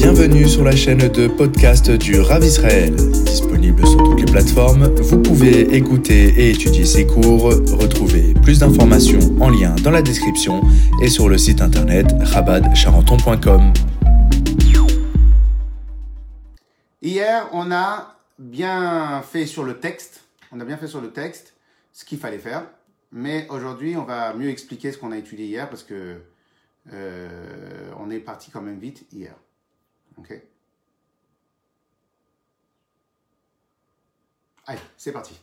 Bienvenue sur la chaîne de podcast du Rav Israël. Disponible sur toutes les plateformes, vous pouvez écouter et étudier ces cours. Retrouvez plus d'informations en lien dans la description et sur le site internet rabadcharenton.com. Hier, on a bien fait sur le texte. On a bien fait sur le texte ce qu'il fallait faire. Mais aujourd'hui, on va mieux expliquer ce qu'on a étudié hier parce que euh, on est parti quand même vite hier. Ok Allez, c'est parti.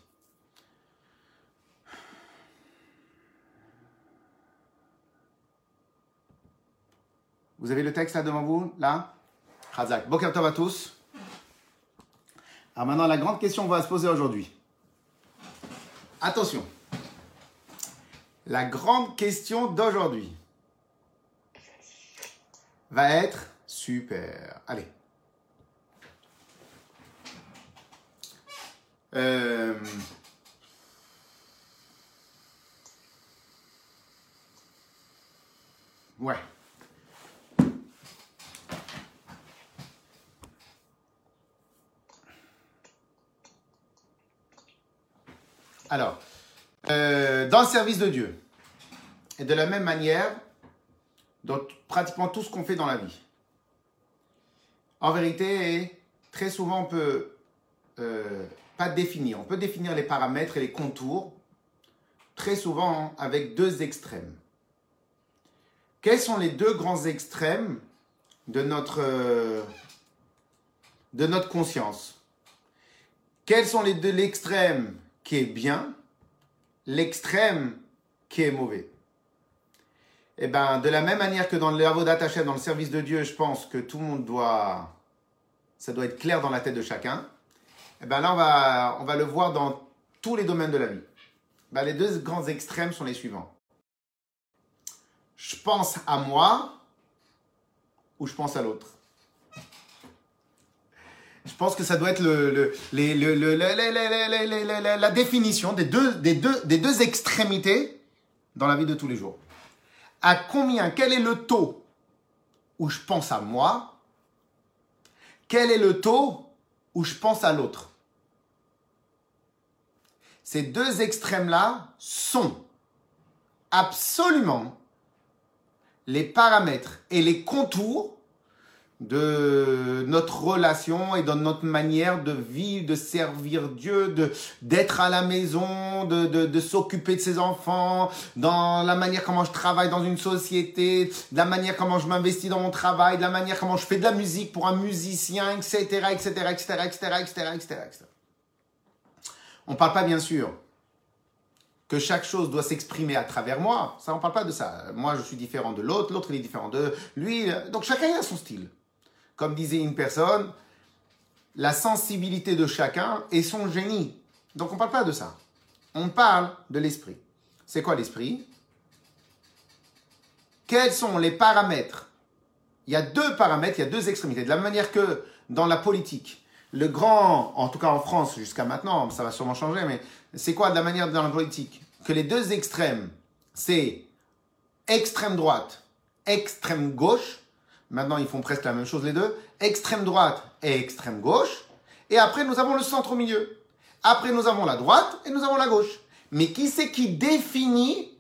Vous avez le texte là devant vous Là? Khazak. Boker Tov à tous. Alors maintenant, la grande question va se poser aujourd'hui. Attention. La grande question d'aujourd'hui va être super. Allez. Euh, Ouais. Alors, euh, dans le service de Dieu, et de la même manière, dans pratiquement tout ce qu'on fait dans la vie. En vérité, très souvent, on peut euh, pas définir. On peut définir les paramètres et les contours, très souvent avec deux extrêmes. Quels sont les deux grands extrêmes de notre, euh, de notre conscience? Quels sont les deux l'extrême qui est bien, l'extrême qui est mauvais? Eh ben, de la même manière que dans le Avodat Hashem, dans le service de Dieu, je pense que tout le monde doit, ça doit être clair dans la tête de chacun. Eh ben là, on va, on va le voir dans tous les domaines de la vie. Ben, les deux grands extrêmes sont les suivants. Je pense à moi ou je pense à l'autre. Je pense que ça doit être la définition des deux, des, deux, des deux extrémités dans la vie de tous les jours à combien, quel est le taux où je pense à moi, quel est le taux où je pense à l'autre. Ces deux extrêmes-là sont absolument les paramètres et les contours de notre relation et de notre manière de vivre, de servir Dieu, de d'être à la maison, de, de, s'occuper de ses enfants, dans la manière comment je travaille dans une société, de la manière comment je m'investis dans mon travail, de la manière comment je fais de la musique pour un musicien, etc., etc., etc., etc., etc., etc., etc. On parle pas bien sûr que chaque chose doit s'exprimer à travers moi. Ça, on parle pas de ça. Moi, je suis différent de l'autre, l'autre il est différent de lui. Donc chacun a son style. Comme disait une personne, la sensibilité de chacun est son génie. Donc on ne parle pas de ça. On parle de l'esprit. C'est quoi l'esprit? Quels sont les paramètres? Il y a deux paramètres, il y a deux extrémités. De la même manière que dans la politique, le grand, en tout cas en France jusqu'à maintenant, ça va sûrement changer, mais c'est quoi de la manière dans la politique? Que les deux extrêmes, c'est extrême droite, extrême gauche, Maintenant, ils font presque la même chose les deux. Extrême droite et extrême gauche. Et après, nous avons le centre au milieu. Après, nous avons la droite et nous avons la gauche. Mais qui c'est qui définit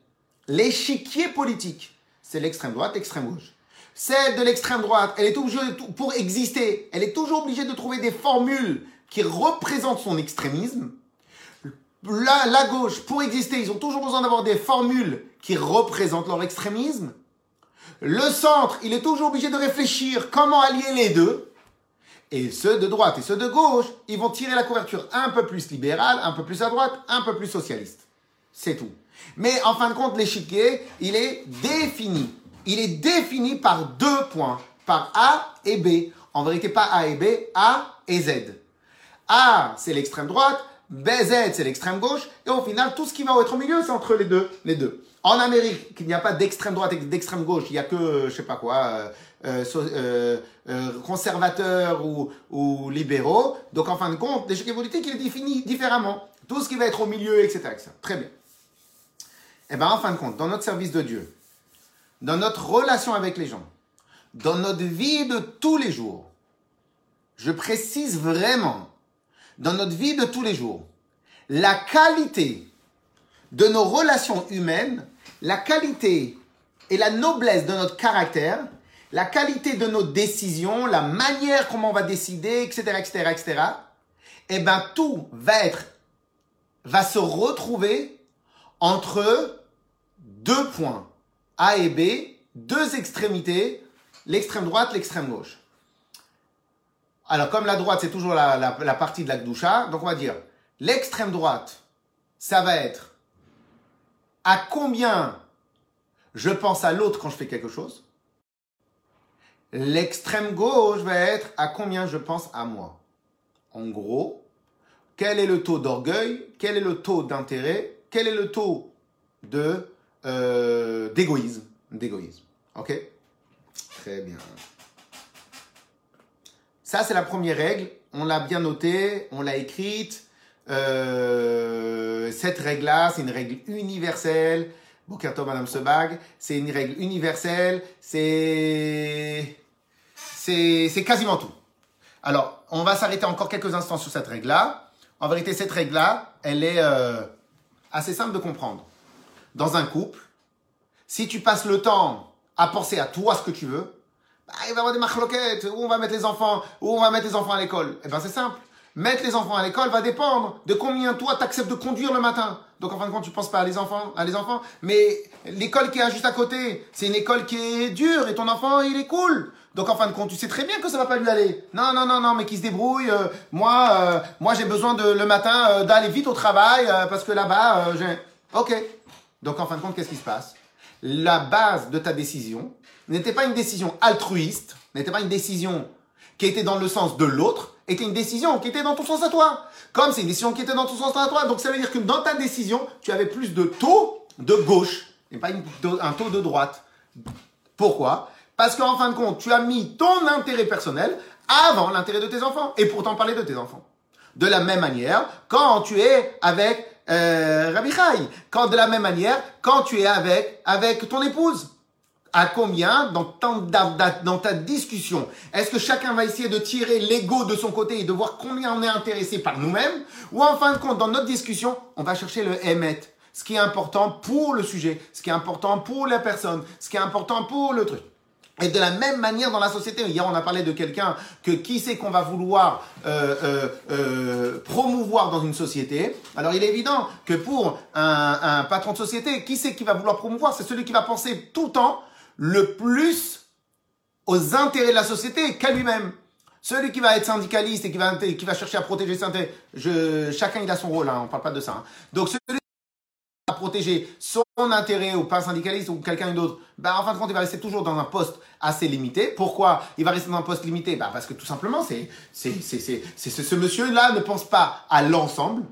l'échiquier politique? C'est l'extrême droite, l'extrême gauche. Celle de l'extrême droite, elle est toujours, pour exister, elle est toujours obligée de trouver des formules qui représentent son extrémisme. La, la gauche, pour exister, ils ont toujours besoin d'avoir des formules qui représentent leur extrémisme. Le centre, il est toujours obligé de réfléchir comment allier les deux. Et ceux de droite et ceux de gauche, ils vont tirer la couverture un peu plus libérale, un peu plus à droite, un peu plus socialiste. C'est tout. Mais en fin de compte, l'échiquier, il est défini. Il est défini par deux points, par A et B. En vérité, pas A et B, A et Z. A, c'est l'extrême droite, BZ, c'est l'extrême gauche, et au final, tout ce qui va être au milieu, c'est entre les deux, les deux. En Amérique, il n'y a pas d'extrême droite et d'extrême gauche, il n'y a que, je sais pas quoi, euh, euh, euh, conservateurs ou, ou, libéraux. Donc, en fin de compte, l'échec politique, il est défini différemment. Tout ce qui va être au milieu, etc. Très bien. Et bien, en fin de compte, dans notre service de Dieu, dans notre relation avec les gens, dans notre vie de tous les jours, je précise vraiment, dans notre vie de tous les jours, la qualité de nos relations humaines, la qualité et la noblesse de notre caractère, la qualité de nos décisions, la manière comment on va décider, etc., etc., etc., eh ben, tout va être, va se retrouver entre deux points, A et B, deux extrémités, l'extrême droite, l'extrême gauche. Alors, comme la droite, c'est toujours la, la, partie de la Gdusha, donc on va dire, l'extrême droite, ça va être à combien je pense à l'autre quand je fais quelque chose? L'extrême gauche va être à combien je pense à moi? En gros, quel est le taux d'orgueil, quel est le taux d'intérêt, quel est le taux de euh, d'égoïsme, d'égoïsme. Ok? Très bien. Ça c'est la première règle. On l'a bien noté, on l'a écrite. Euh, cette règle-là, c'est une règle universelle. Bokerto, Madame Sebag, c'est une règle universelle. C'est c'est quasiment tout. Alors, on va s'arrêter encore quelques instants sur cette règle-là. En vérité, cette règle-là, elle est euh, assez simple de comprendre. Dans un couple, si tu passes le temps à penser à toi ce que tu veux, bah, il va y avoir des marloquettes, où on va mettre les enfants, où on va mettre les enfants à l'école. Eh ben c'est simple. Mettre les enfants à l'école va dépendre de combien toi t'acceptes de conduire le matin. Donc en fin de compte, tu penses pas à les enfants, à les enfants, mais l'école qui est juste à côté, c'est une école qui est dure et ton enfant il est cool. Donc en fin de compte, tu sais très bien que ça va pas lui aller. Non, non, non, non, mais qui se débrouille. Euh, moi, euh, moi j'ai besoin de le matin euh, d'aller vite au travail parce que là-bas, j'ai. Ok. Donc en fin de compte, qu'est-ce qui se passe? La base de ta décision n'était pas une décision altruiste, n'était pas une décision qui était dans le sens de l'autre, était une décision qui était dans ton sens à toi. Comme c'est une décision qui était dans ton sens à toi, donc ça veut dire que dans ta décision, tu avais plus de taux de gauche et pas un taux de droite. Pourquoi? Parce qu'en fin de compte, tu as mis ton intérêt personnel avant l'intérêt de tes enfants. Et pourtant parler de tes enfants. De la même manière, quand tu es avec euh, Rabbi Chai, quand de la même manière, quand tu es avec, avec ton épouse. À combien dans ta, discussion? Est-ce que chacun va essayer de tirer l'ego de son côté et de voir combien on est intéressé par nous-mêmes? Ou en fin de compte, dans notre discussion, on va chercher le émet, ce qui est important pour le sujet, ce qui est important pour la personne, ce qui est important pour le truc. Et de la même manière dans la société, hier on a parlé de quelqu'un que qui c'est qu'on va vouloir euh, euh, euh, promouvoir dans une société. Alors il est évident que pour un, un patron de société, qui c'est qui va vouloir promouvoir? C'est celui qui va penser tout le temps le plus aux intérêts de la société qu'à lui-même. Celui qui va être syndicaliste et qui va, qui va chercher à protéger ses intérêts, chacun il a son rôle, hein, on parle pas de ça. Hein. Donc celui à protéger son intérêt ou pas syndicaliste ou quelqu'un d'autre, bah, en fin de compte, il va rester toujours dans un poste assez limité. Pourquoi il va rester dans un poste limité? Bah, Parce que tout simplement, c'est ce monsieur-là ne pense pas à l'ensemble.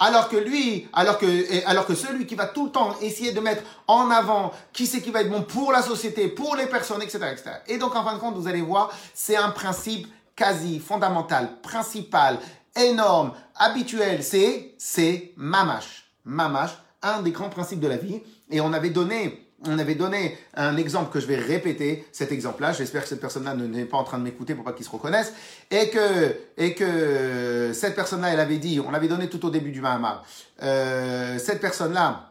Alors que lui, alors que, alors que celui qui va tout le temps essayer de mettre en avant qui c'est qui va être bon pour la société, pour les personnes, etc., etc. Et donc, en fin de compte, vous allez voir, c'est un principe quasi fondamental, principal, énorme, habituel. C'est, c'est mamash. Mamash un des grands principes de la vie. Et on avait donné, on avait donné un exemple que je vais répéter, cet exemple-là. J'espère que cette personne-là n'est pas en train de m'écouter pour pas qu'il se reconnaisse. Et que, et que cette personne-là, elle avait dit, on l'avait donné tout au début du Mahamar. Euh, cette personne-là,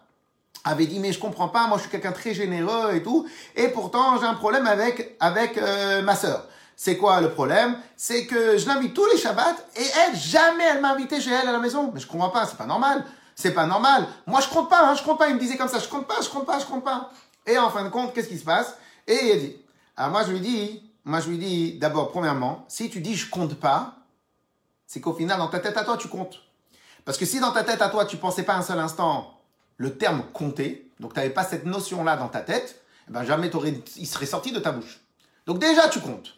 avait dit mais je comprends pas, moi je suis quelqu'un très généreux et tout, et pourtant j'ai un problème avec avec euh, ma sœur. C'est quoi le problème? C'est que je l'invite tous les Shabbats et elle jamais elle m'a invité chez elle à la maison. Mais je comprends pas, c'est pas normal. C'est pas normal. Moi, je compte pas, hein, je compte pas. Il me disait comme ça, je compte pas, je compte pas, je compte pas. Et en fin de compte, qu'est-ce qui se passe? Et il dit, alors moi, je lui dis, moi, je lui dis, d'abord, premièrement, si tu dis je compte pas, c'est qu'au final, dans ta tête à toi, tu comptes. Parce que si dans ta tête à toi, tu pensais pas un seul instant le terme compter, donc tu n'avais pas cette notion-là dans ta tête, eh ben jamais il serait sorti de ta bouche. Donc déjà, tu comptes.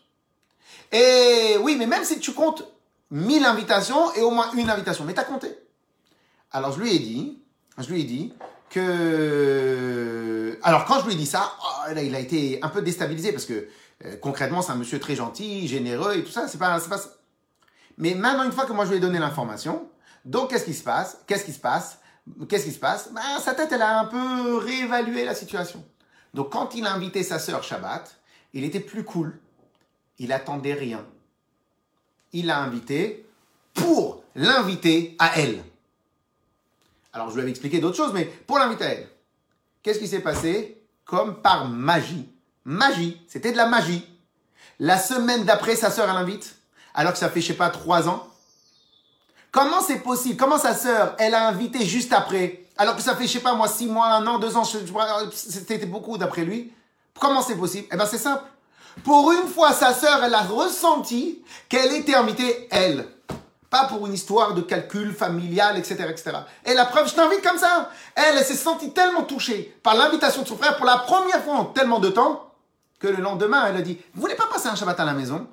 Et oui, mais même si tu comptes 1000 invitations et au moins une invitation, mais tu as compté. Alors je lui ai dit, je lui ai dit que... Alors quand je lui ai dit ça, oh, il a été un peu déstabilisé parce que euh, concrètement c'est un monsieur très gentil, généreux et tout ça, c'est pas, pas ça. Mais maintenant une fois que moi je lui ai donné l'information, donc qu'est-ce qui se passe Qu'est-ce qui se passe Qu'est-ce qui se passe? Ben, Sa tête elle a un peu réévalué la situation. Donc quand il a invité sa sœur Shabbat, il était plus cool. Il attendait rien. Il l'a invité pour l'inviter à elle. Alors je lui avais expliqué d'autres choses, mais pour l'inviter. Qu'est-ce qui s'est passé Comme par magie? Magie, c'était de la magie. La semaine d'après, sa sœur, elle l'invite, alors que ça fait, je sais pas, trois ans. Comment c'est possible? Comment sa sœur, elle a invité juste après, alors que ça fait, je sais pas, moi, six mois, un an, deux ans, c'était beaucoup d'après lui Comment c'est possible? Eh ben c'est simple. Pour une fois, sa sœur, elle a ressenti qu'elle était invitée, elle. Pas pour une histoire de calcul familial, etc., etc. Et la preuve, je t'invite comme ça. Elle, elle s'est sentie tellement touchée par l'invitation de son frère pour la première fois en tellement de temps que le lendemain, elle a dit, vous voulez pas passer un Shabbat à la maison?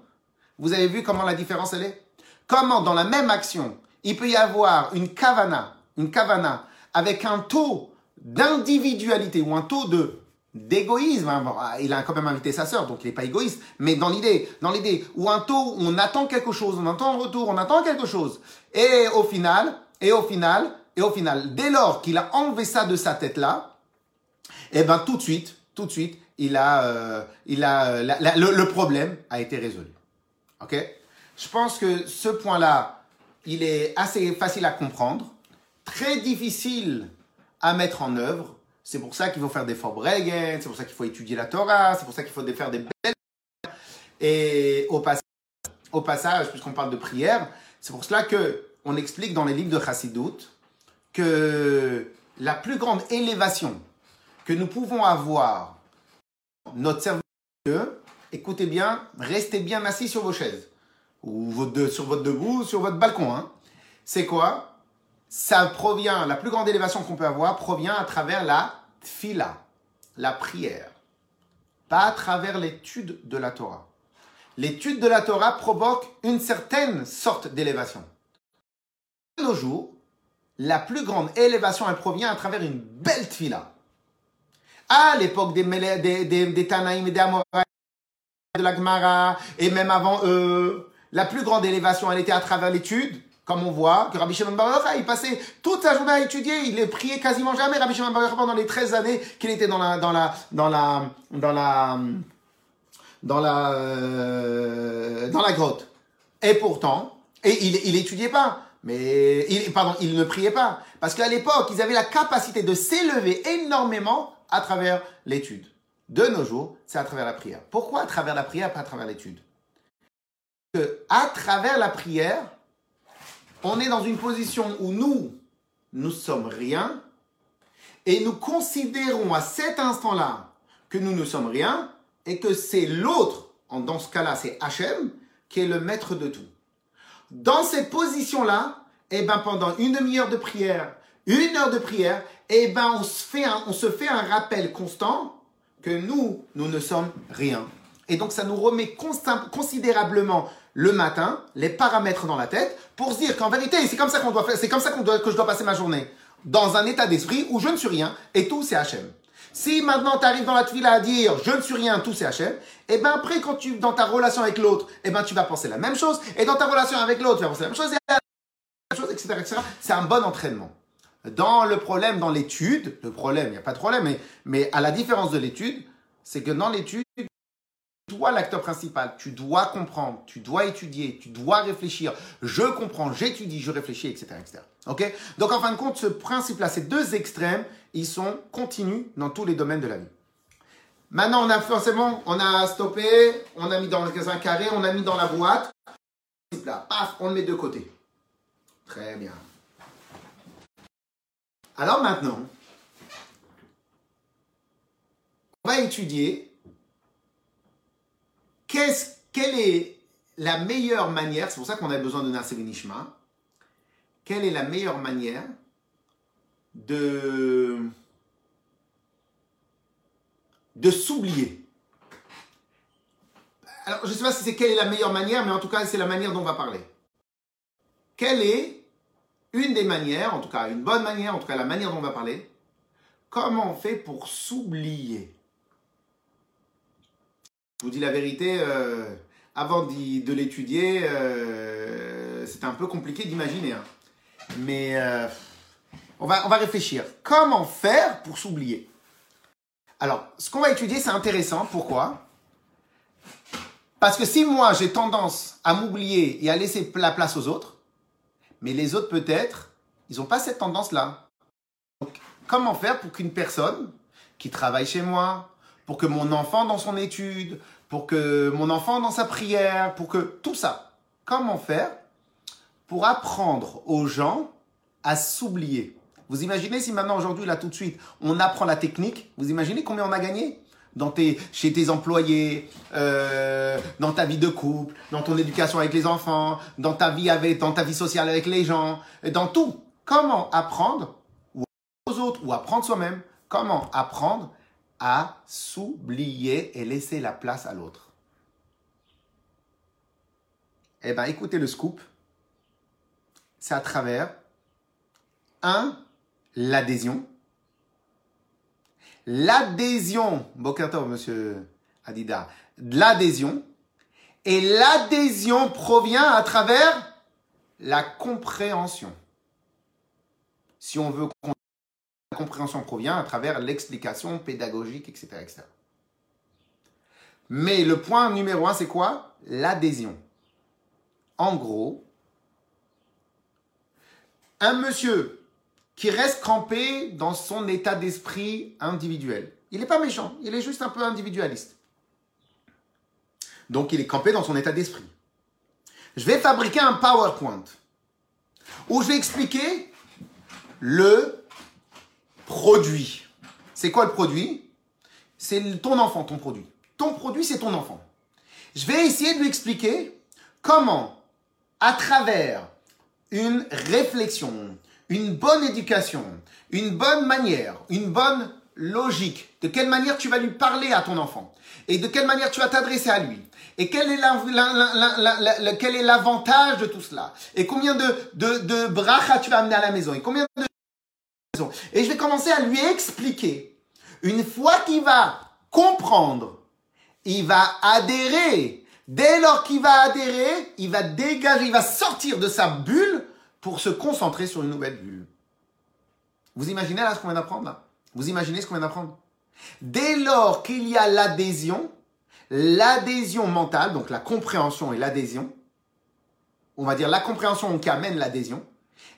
Vous avez vu comment la différence elle est? Comment dans la même action, il peut y avoir une kavana, une kavana avec un taux d'individualité ou un taux de d'égoïsme. Hein. Ah, il a quand même invité sa sœur, donc il n'est pas égoïste. Mais dans l'idée, dans l'idée où un taux, on attend quelque chose, on attend un retour, on attend quelque chose. Et au final, et au final, et au final, dès lors qu'il a enlevé ça de sa tête là, eh ben tout de suite, tout de suite, il a, euh, il a, le, le, problème a été résolu. Ok? Je pense que ce point-là, il est assez facile à comprendre, très difficile à mettre en œuvre c'est pour ça qu'il faut faire des Vorbregen, c'est pour ça qu'il faut étudier la Torah, c'est pour ça qu'il faut faire des belles. Et au passage, puisqu'on parle de prière, c'est pour cela que on explique dans les livres de Chassidut que la plus grande élévation que nous pouvons avoir, notre cerveau, écoutez bien, restez bien assis sur vos chaises, ou sur votre debout, sur votre balcon. Hein. C'est quoi? Ça provient, la plus grande élévation qu'on peut avoir provient à travers la tfila, la prière, pas à travers l'étude de la Torah. L'étude de la Torah provoque une certaine sorte d'élévation. De nos jours, la plus grande élévation, elle provient à travers une belle tfila. À l'époque des, des, Tanaïm et des Amoraïm, de la Gemara, et même avant eux, la plus grande élévation, elle était à travers l'étude comme on voit que Rabbi Shimon Bar il passait toute sa journée à étudier, il ne priait quasiment jamais Rabbi Shimon Bar pendant les 13 années qu'il était dans la dans la dans la dans la dans la euh, dans la grotte. Et pourtant, et il il étudiait pas, mais pardon, il ne priait pas parce qu'à l'époque, ils avaient la capacité de s'élever énormément à travers l'étude. De nos jours, c'est à travers la prière. Pourquoi à travers la prière, pas à travers l'étude? Que à travers la prière, on est dans une position où nous, nous sommes rien, et nous considérons à cet instant-là que nous ne sommes rien, et que c'est l'autre, dans ce cas-là c'est Hachem, qui est le maître de tout. Dans cette position-là, eh ben, pendant une demi-heure de prière, une heure de prière, eh ben, on se fait un, on se fait un rappel constant que nous, nous ne sommes rien. Et donc, ça nous remet considérablement le matin, les paramètres dans la tête, pour se dire qu'en vérité, c'est comme ça qu'on doit faire, c'est comme ça qu'on doit, que je dois passer ma journée. Dans un état d'esprit où je ne suis rien et tout c'est Hachem. Si maintenant tu arrives dans la tuile à dire je ne suis rien, tout c'est Hachem, et eh ben après quand tu dans ta relation avec l'autre, et eh ben tu vas penser la même chose, et dans ta relation avec l'autre, tu vas penser la même chose, et la même chose, etc., etc. C'est un bon entraînement. Dans le problème, dans l'étude, le problème, il n'y a pas de problème, mais, mais à la différence de l'étude, c'est que dans l'étude, toi l'acteur principal, tu dois comprendre, tu dois étudier, tu dois réfléchir. Je comprends, j'étudie, je réfléchis, etc., etc. Ok? Donc en fin de compte, ce principe-là, ces deux extrêmes, ils sont continus dans tous les domaines de la vie. Maintenant, on a forcément, on a stoppé, on a mis dans un carré, on a mis dans la boîte. Là, paf, on le met de côté. Très bien. Alors maintenant, on va étudier quelle est la meilleure manière, c'est pour ça qu'on a besoin de Nasser Nishma, quelle est la meilleure manière de, de s'oublier? Alors, je ne sais pas si c'est quelle est la meilleure manière, mais en tout cas, c'est la manière dont on va parler. Quelle est une des manières, en tout cas une bonne manière, en tout cas la manière dont on va parler, comment on fait pour s'oublier? Je vous dis la vérité, euh, avant de l'étudier, euh, c'était un peu compliqué d'imaginer. Hein. Mais euh, on, va, on va réfléchir. Comment faire pour s'oublier? Alors, ce qu'on va étudier, c'est intéressant. Pourquoi? Parce que si moi j'ai tendance à m'oublier et à laisser la place aux autres, mais les autres peut-être, ils n'ont pas cette tendance-là. Donc, comment faire pour qu'une personne qui travaille chez moi, pour que mon enfant dans son étude, pour que mon enfant dans sa prière, pour que tout ça, comment faire pour apprendre aux gens à s'oublier? Vous imaginez si maintenant aujourd'hui, là tout de suite, on apprend la technique, vous imaginez combien on a gagné? Dans tes, chez tes employés, euh, dans ta vie de couple, dans ton éducation avec les enfants, dans ta vie avec, dans ta vie sociale avec les gens, dans tout. Comment apprendre aux autres ou apprendre soi-même? Comment apprendre à s'oublier et laisser la place à l'autre Eh bien, écoutez le scoop. C'est à travers, un, l'adhésion. L'adhésion, Bokertov, monsieur Adida, l'adhésion. Et l'adhésion provient à travers la compréhension. Si on veut la compréhension provient à travers l'explication pédagogique, etc., etc. Mais le point numéro un, c'est quoi? L'adhésion. En gros, un monsieur qui reste crampé dans son état d'esprit individuel. Il n'est pas méchant, il est juste un peu individualiste. Donc il est campé dans son état d'esprit. Je vais fabriquer un PowerPoint où je vais expliquer le produit. C'est quoi le produit? C'est ton enfant, ton produit. Ton produit, c'est ton enfant. Je vais essayer de lui expliquer comment, à travers une réflexion, une bonne éducation, une bonne manière, une bonne logique, de quelle manière tu vas lui parler à ton enfant et de quelle manière tu vas t'adresser à lui et quel est l'avantage de tout cela et combien de, de, de bracha tu vas amener à la maison et combien de et je vais commencer à lui expliquer. Une fois qu'il va comprendre, il va adhérer. Dès lors qu'il va adhérer, il va dégager, il va sortir de sa bulle pour se concentrer sur une nouvelle bulle. Vous imaginez là ce qu'on vient d'apprendre là? Vous imaginez ce qu'on vient d'apprendre? Dès lors qu'il y a l'adhésion, l'adhésion mentale, donc la compréhension et l'adhésion, on va dire la compréhension qui amène l'adhésion,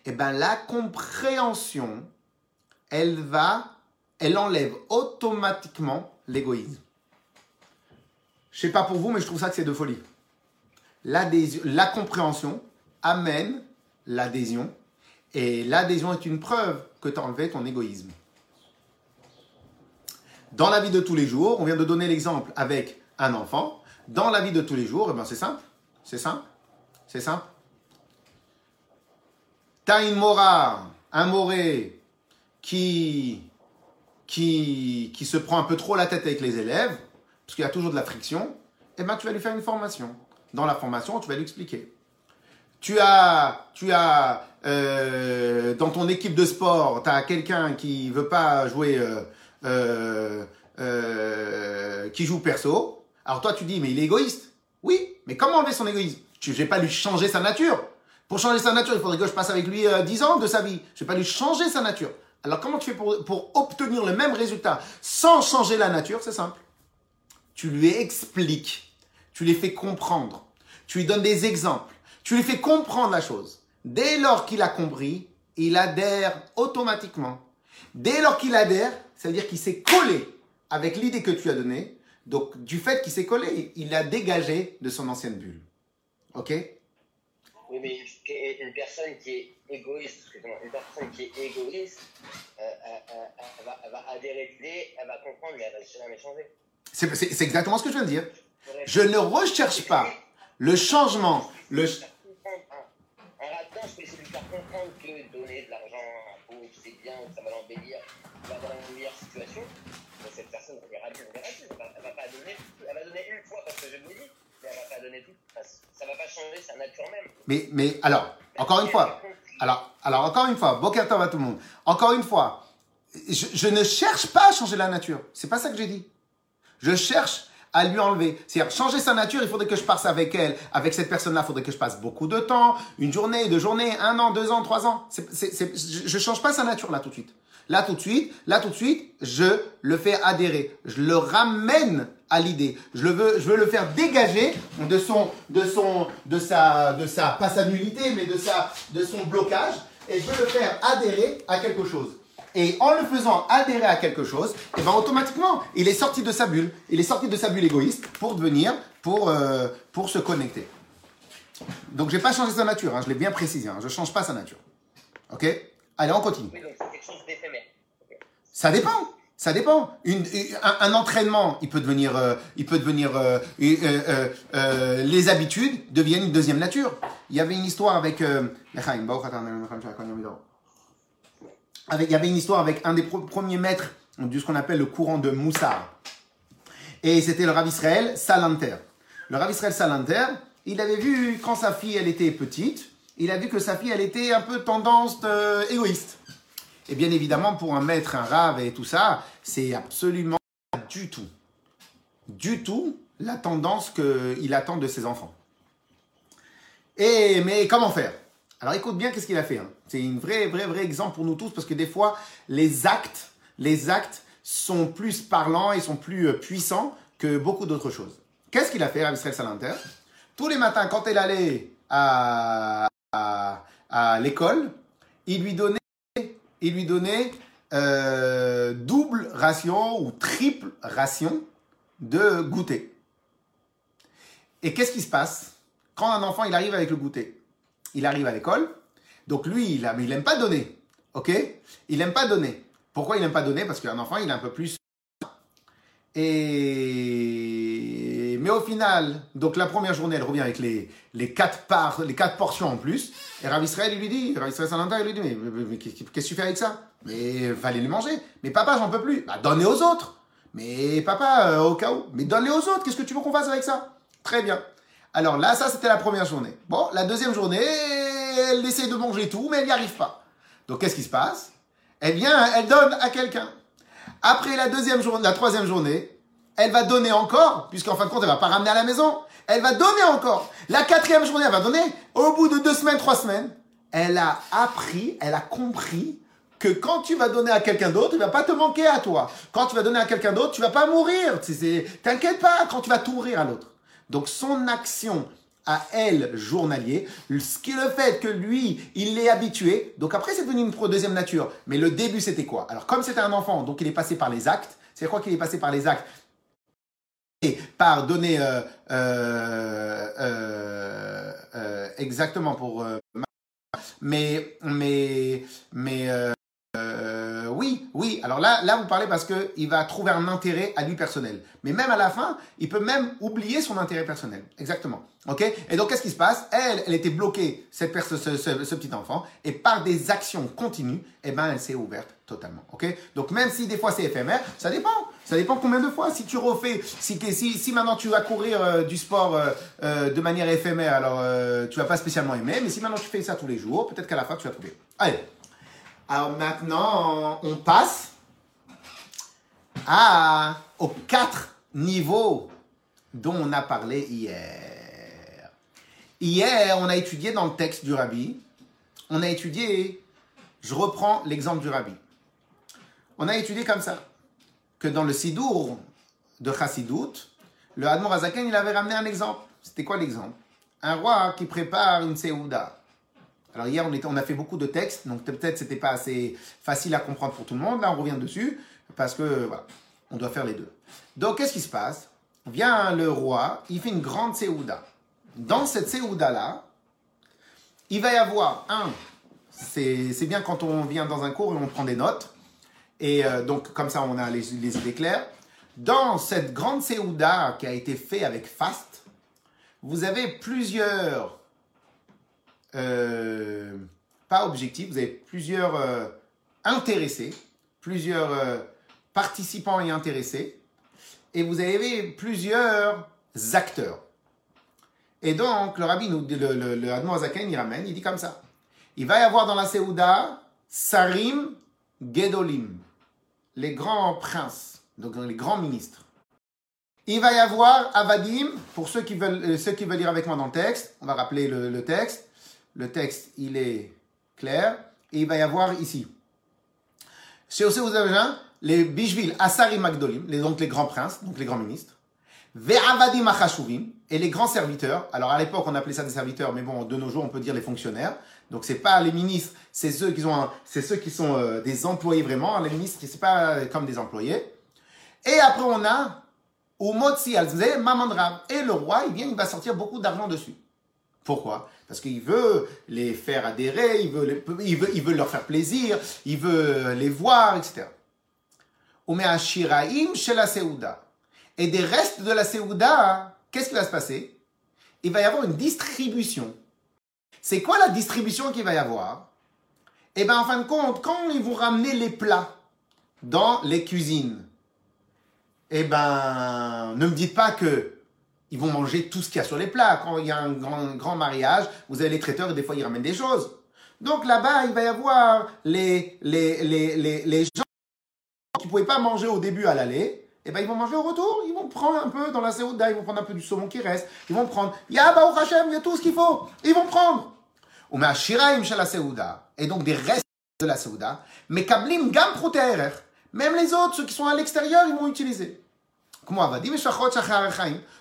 et eh bien la compréhension elle va, elle enlève automatiquement l'égoïsme. Je sais pas pour vous, mais je trouve ça que c'est de folie. La compréhension amène l'adhésion, et l'adhésion est une preuve que tu as enlevé ton égoïsme. Dans la vie de tous les jours, on vient de donner l'exemple avec un enfant. Dans la vie de tous les jours, eh ben c'est simple. C'est simple. C'est simple. Une mora, un moré, qui, qui, qui se prend un peu trop la tête avec les élèves, parce qu'il y a toujours de la friction, eh ben, tu vas lui faire une formation. Dans la formation, tu vas lui expliquer. Tu as, tu as euh, dans ton équipe de sport, tu as quelqu'un qui veut pas jouer, euh, euh, qui joue perso. Alors toi, tu dis, mais il est égoïste. Oui, mais comment enlever son égoïsme? Je ne vais pas lui changer sa nature. Pour changer sa nature, il faudrait que je passe avec lui 10 ans de sa vie. Je ne vais pas lui changer sa nature. Alors comment tu fais pour, obtenir le même résultat sans changer la nature? C'est simple. Tu lui expliques, tu lui fais comprendre, tu lui donnes des exemples, tu lui fais comprendre la chose. Dès lors qu'il a compris, il adhère automatiquement. Dès lors qu'il adhère, ça veut dire qu'il s'est collé avec l'idée que tu as donnée. Donc, du fait qu'il s'est collé, il a dégagé de son ancienne bulle. OK? Oui, mais une personne qui est égoïste, une personne qui est égoïste, euh, euh, euh, elle, va, elle, va, adhérer l'idée, elle va comprendre, mais elle va jamais changer. C'est exactement ce que je viens de dire. Je ne recherche pas le changement. Le... En là-dedans, je peux essayer de lui faire comprendre que donner de l'argent à un pauvre, c'est bien, ça va l'embellir, va dans une meilleure situation. Mais cette personne, elle verra bien, elle va pas donner, elle va donner une fois parce que je me dis, elle va pas donner tout. Ça va pas changer sa nature même. Mais, mais alors, encore une fois, alors, alors encore une fois, Bokertov à tout le monde. Encore une fois, je, je, ne cherche pas à changer la nature. C'est pas ça que j'ai dit. Je cherche à lui enlever. C'est-à-dire, changer sa nature, il faudrait que je passe avec elle, avec cette personne-là, il faudrait que je passe beaucoup de temps, une journée, deux journées, un an, deux ans, trois ans. Je ne change pas sa nature là tout de suite. Là tout de suite, là tout de suite, je le fais adhérer. Je le ramène à l'idée. Je le veux, je veux le faire dégager de son, de son, de sa, de sa, pas sa nullité, mais de sa, de son blocage. Et je veux le faire adhérer à quelque chose. Et en le faisant adhérer à quelque chose, et ben automatiquement, il est sorti de sa bulle. Il est sorti de sa bulle égoïste pour devenir, pour, euh, pour se connecter. Donc, je n'ai pas changé sa nature, hein, je l'ai bien précisé. Hein, je change pas sa nature. Ok? Allez, on continue. Ça dépend. Ça dépend. Un, entraînement, il peut devenir, euh, il peut devenir, euh, euh, les habitudes deviennent une deuxième nature. Il y avait une histoire avec, il y avait une histoire avec un des premiers maîtres de ce qu'on appelle le courant de Moussar. Et c'était le Rav Israël Salanter. Le Rav Israël Salanter, il avait vu quand sa fille, elle était petite, il a vu que sa fille, elle était un peu tendance égoïste. Et bien évidemment, pour un maître, un rave et tout ça, c'est absolument du tout, du tout la tendance qu'il attend de ses enfants. Et, mais comment faire? Alors écoute bien qu'est-ce qu'il a fait. Hein. C'est un vrai, vrai, vrai exemple pour nous tous parce que des fois, les actes, les actes sont plus parlants et sont plus euh, puissants que beaucoup d'autres choses. Qu'est-ce qu'il a fait, Israël Salanter Tous les matins, quand elle allait à, à l'école, il lui donnait, il lui donnait euh, double ration ou triple ration de goûter. Et qu'est-ce qui se passe? Quand un enfant il arrive avec le goûter Il arrive à l'école, donc lui il n'aime il pas donner, ok? Il n'aime pas donner. Pourquoi il n'aime pas donner? Parce qu'un enfant il est un peu plus et mais au final, donc la première journée, elle revient avec les, quatre parts, les quatre portions en plus. Et Rav Israël, lui dit, Rav Israël Salanta, il lui dit, mais qu'est-ce que tu fais avec ça? Mais fallait les manger. Mais papa, j'en peux plus. Bah, donne-les aux autres. Mais papa, euh, au cas où. Mais donne-les aux autres. Qu'est-ce que tu veux qu'on fasse avec ça? Très bien. Alors là, ça, c'était la première journée. Bon, la deuxième journée, elle essaie de manger tout, mais elle n'y arrive pas. Donc, qu'est-ce qui se passe? Elle vient, elle donne à quelqu'un. Après la deuxième journée, la troisième journée, elle va donner encore, puisqu'en fin de compte, elle va pas ramener à la maison. Elle va donner encore. La quatrième journée, elle va donner. Au bout de deux semaines, trois semaines, elle a appris, elle a compris que quand tu vas donner à quelqu'un d'autre, il va pas te manquer à toi. Quand tu vas donner à quelqu'un d'autre, tu vas pas mourir. T'inquiète pas quand tu vas t'ouvrir à l'autre. Donc son action à elle journalier, ce qui est le fait que lui, il l'est habitué. Donc après, c'est devenu une deuxième nature. Mais le début, c'était quoi? Alors comme c'était un enfant, donc il est passé par les actes. C'est quoi qu'il est passé par les actes? Et par donner euh, euh, euh, exactement pour mais mais mais oui oui. Alors là là vous parlez parce que il va trouver un intérêt à lui personnel. Mais même à la fin il peut même oublier son intérêt personnel. Exactement. Ok? Et donc qu'est-ce qui se passe? Elle elle était bloquée cette ce, ce, petit enfant. Et par des actions continues eh ben elle s'est ouverte totalement. Ok? Donc même si des fois c'est éphémère ça dépend. Ça dépend combien de fois. Si tu refais, si, si, si maintenant tu vas courir euh, du sport euh, euh, de manière éphémère, alors tu vas pas spécialement aimer. Mais si maintenant tu fais ça tous les jours, peut-être qu'à la fin tu vas trouver. Allez. Alors maintenant, on passe à, aux quatre niveaux dont on a parlé hier. Hier, on a étudié dans le texte du rabbi, on a étudié, je reprends l'exemple du rabbi. On a étudié comme ça que dans le Sidour de Chassidout, le Admor Azaken, il avait ramené un exemple. C'était quoi l'exemple? Un roi qui prépare une Seouda. Alors hier, on, a fait beaucoup de textes, donc peut-être c'était pas assez facile à comprendre pour tout le monde. Là, on revient dessus, parce que voilà, on doit faire les deux. Donc, qu'est-ce qui se passe? Vient le roi, il fait une grande Seouda. Dans cette Seouda-là, il va y avoir un, c'est bien quand on vient dans un cours et on prend des notes, et euh, donc, comme ça, on a les, les, idées claires. Dans cette grande Séouda qui a été faite avec Fast, vous avez plusieurs, euh, pas objectifs, vous avez plusieurs euh, intéressés, plusieurs euh, participants et intéressés, et vous avez plusieurs acteurs. Et donc, le rabbi, nous, le, le, le il ramène, il dit comme ça. Il va y avoir dans la Séouda Sarim Gedolim les grands princes, donc les grands ministres. Il va y avoir Avadim, pour ceux qui veulent, ceux qui veulent lire avec moi dans le texte, on va rappeler le, le texte. Le texte, il est clair. Et il va y avoir ici. Chez Osé les Bishvil, Asari Magdolim, donc les grands princes, donc les grands ministres, Ve'avadim Achashuvim, et les grands serviteurs. Alors à l'époque, on appelait ça des serviteurs, mais bon, de nos jours, on peut dire les fonctionnaires. Donc c'est pas les ministres, c'est ceux qui c'est ceux qui sont euh, des employés vraiment. Les ministres, c'est pas comme des employés. Et après, on a Umotzi Alze Mamandra. Et le roi, il vient, il va sortir beaucoup d'argent dessus. Pourquoi? Parce qu'il veut les faire adhérer, il veut, il, veut, il veut leur faire plaisir, il veut les voir, etc. Chez la Seouda. Et des restes de la Seouda, qu'est-ce qui va se passer? Il va y avoir une distribution. C'est quoi la distribution qu'il va y avoir? Eh bien, en fin de compte, quand ils vont ramener les plats dans les cuisines, eh ben, ne me dites pas que ils vont manger tout ce qu'il y a sur les plats. Quand il y a un grand, grand mariage, vous avez les traiteurs et des fois ils ramènent des choses. Donc là-bas, il va y avoir les, les, les, les, les gens qui ne pouvaient pas manger au début à l'aller. Eh ben, ils vont manger au retour. Ils vont prendre un peu dans la Seouda, ils vont prendre un peu du saumon qui reste. Ils vont prendre. Ya Baruch Hashem, il y a tout ce qu'il faut. Ils vont prendre. Met un shiraim la Seouda. Et donc des restes de la Seouda. Mais kablim gam. Même les autres, ceux qui sont à l'extérieur, ils vont utiliser. Comment on va dire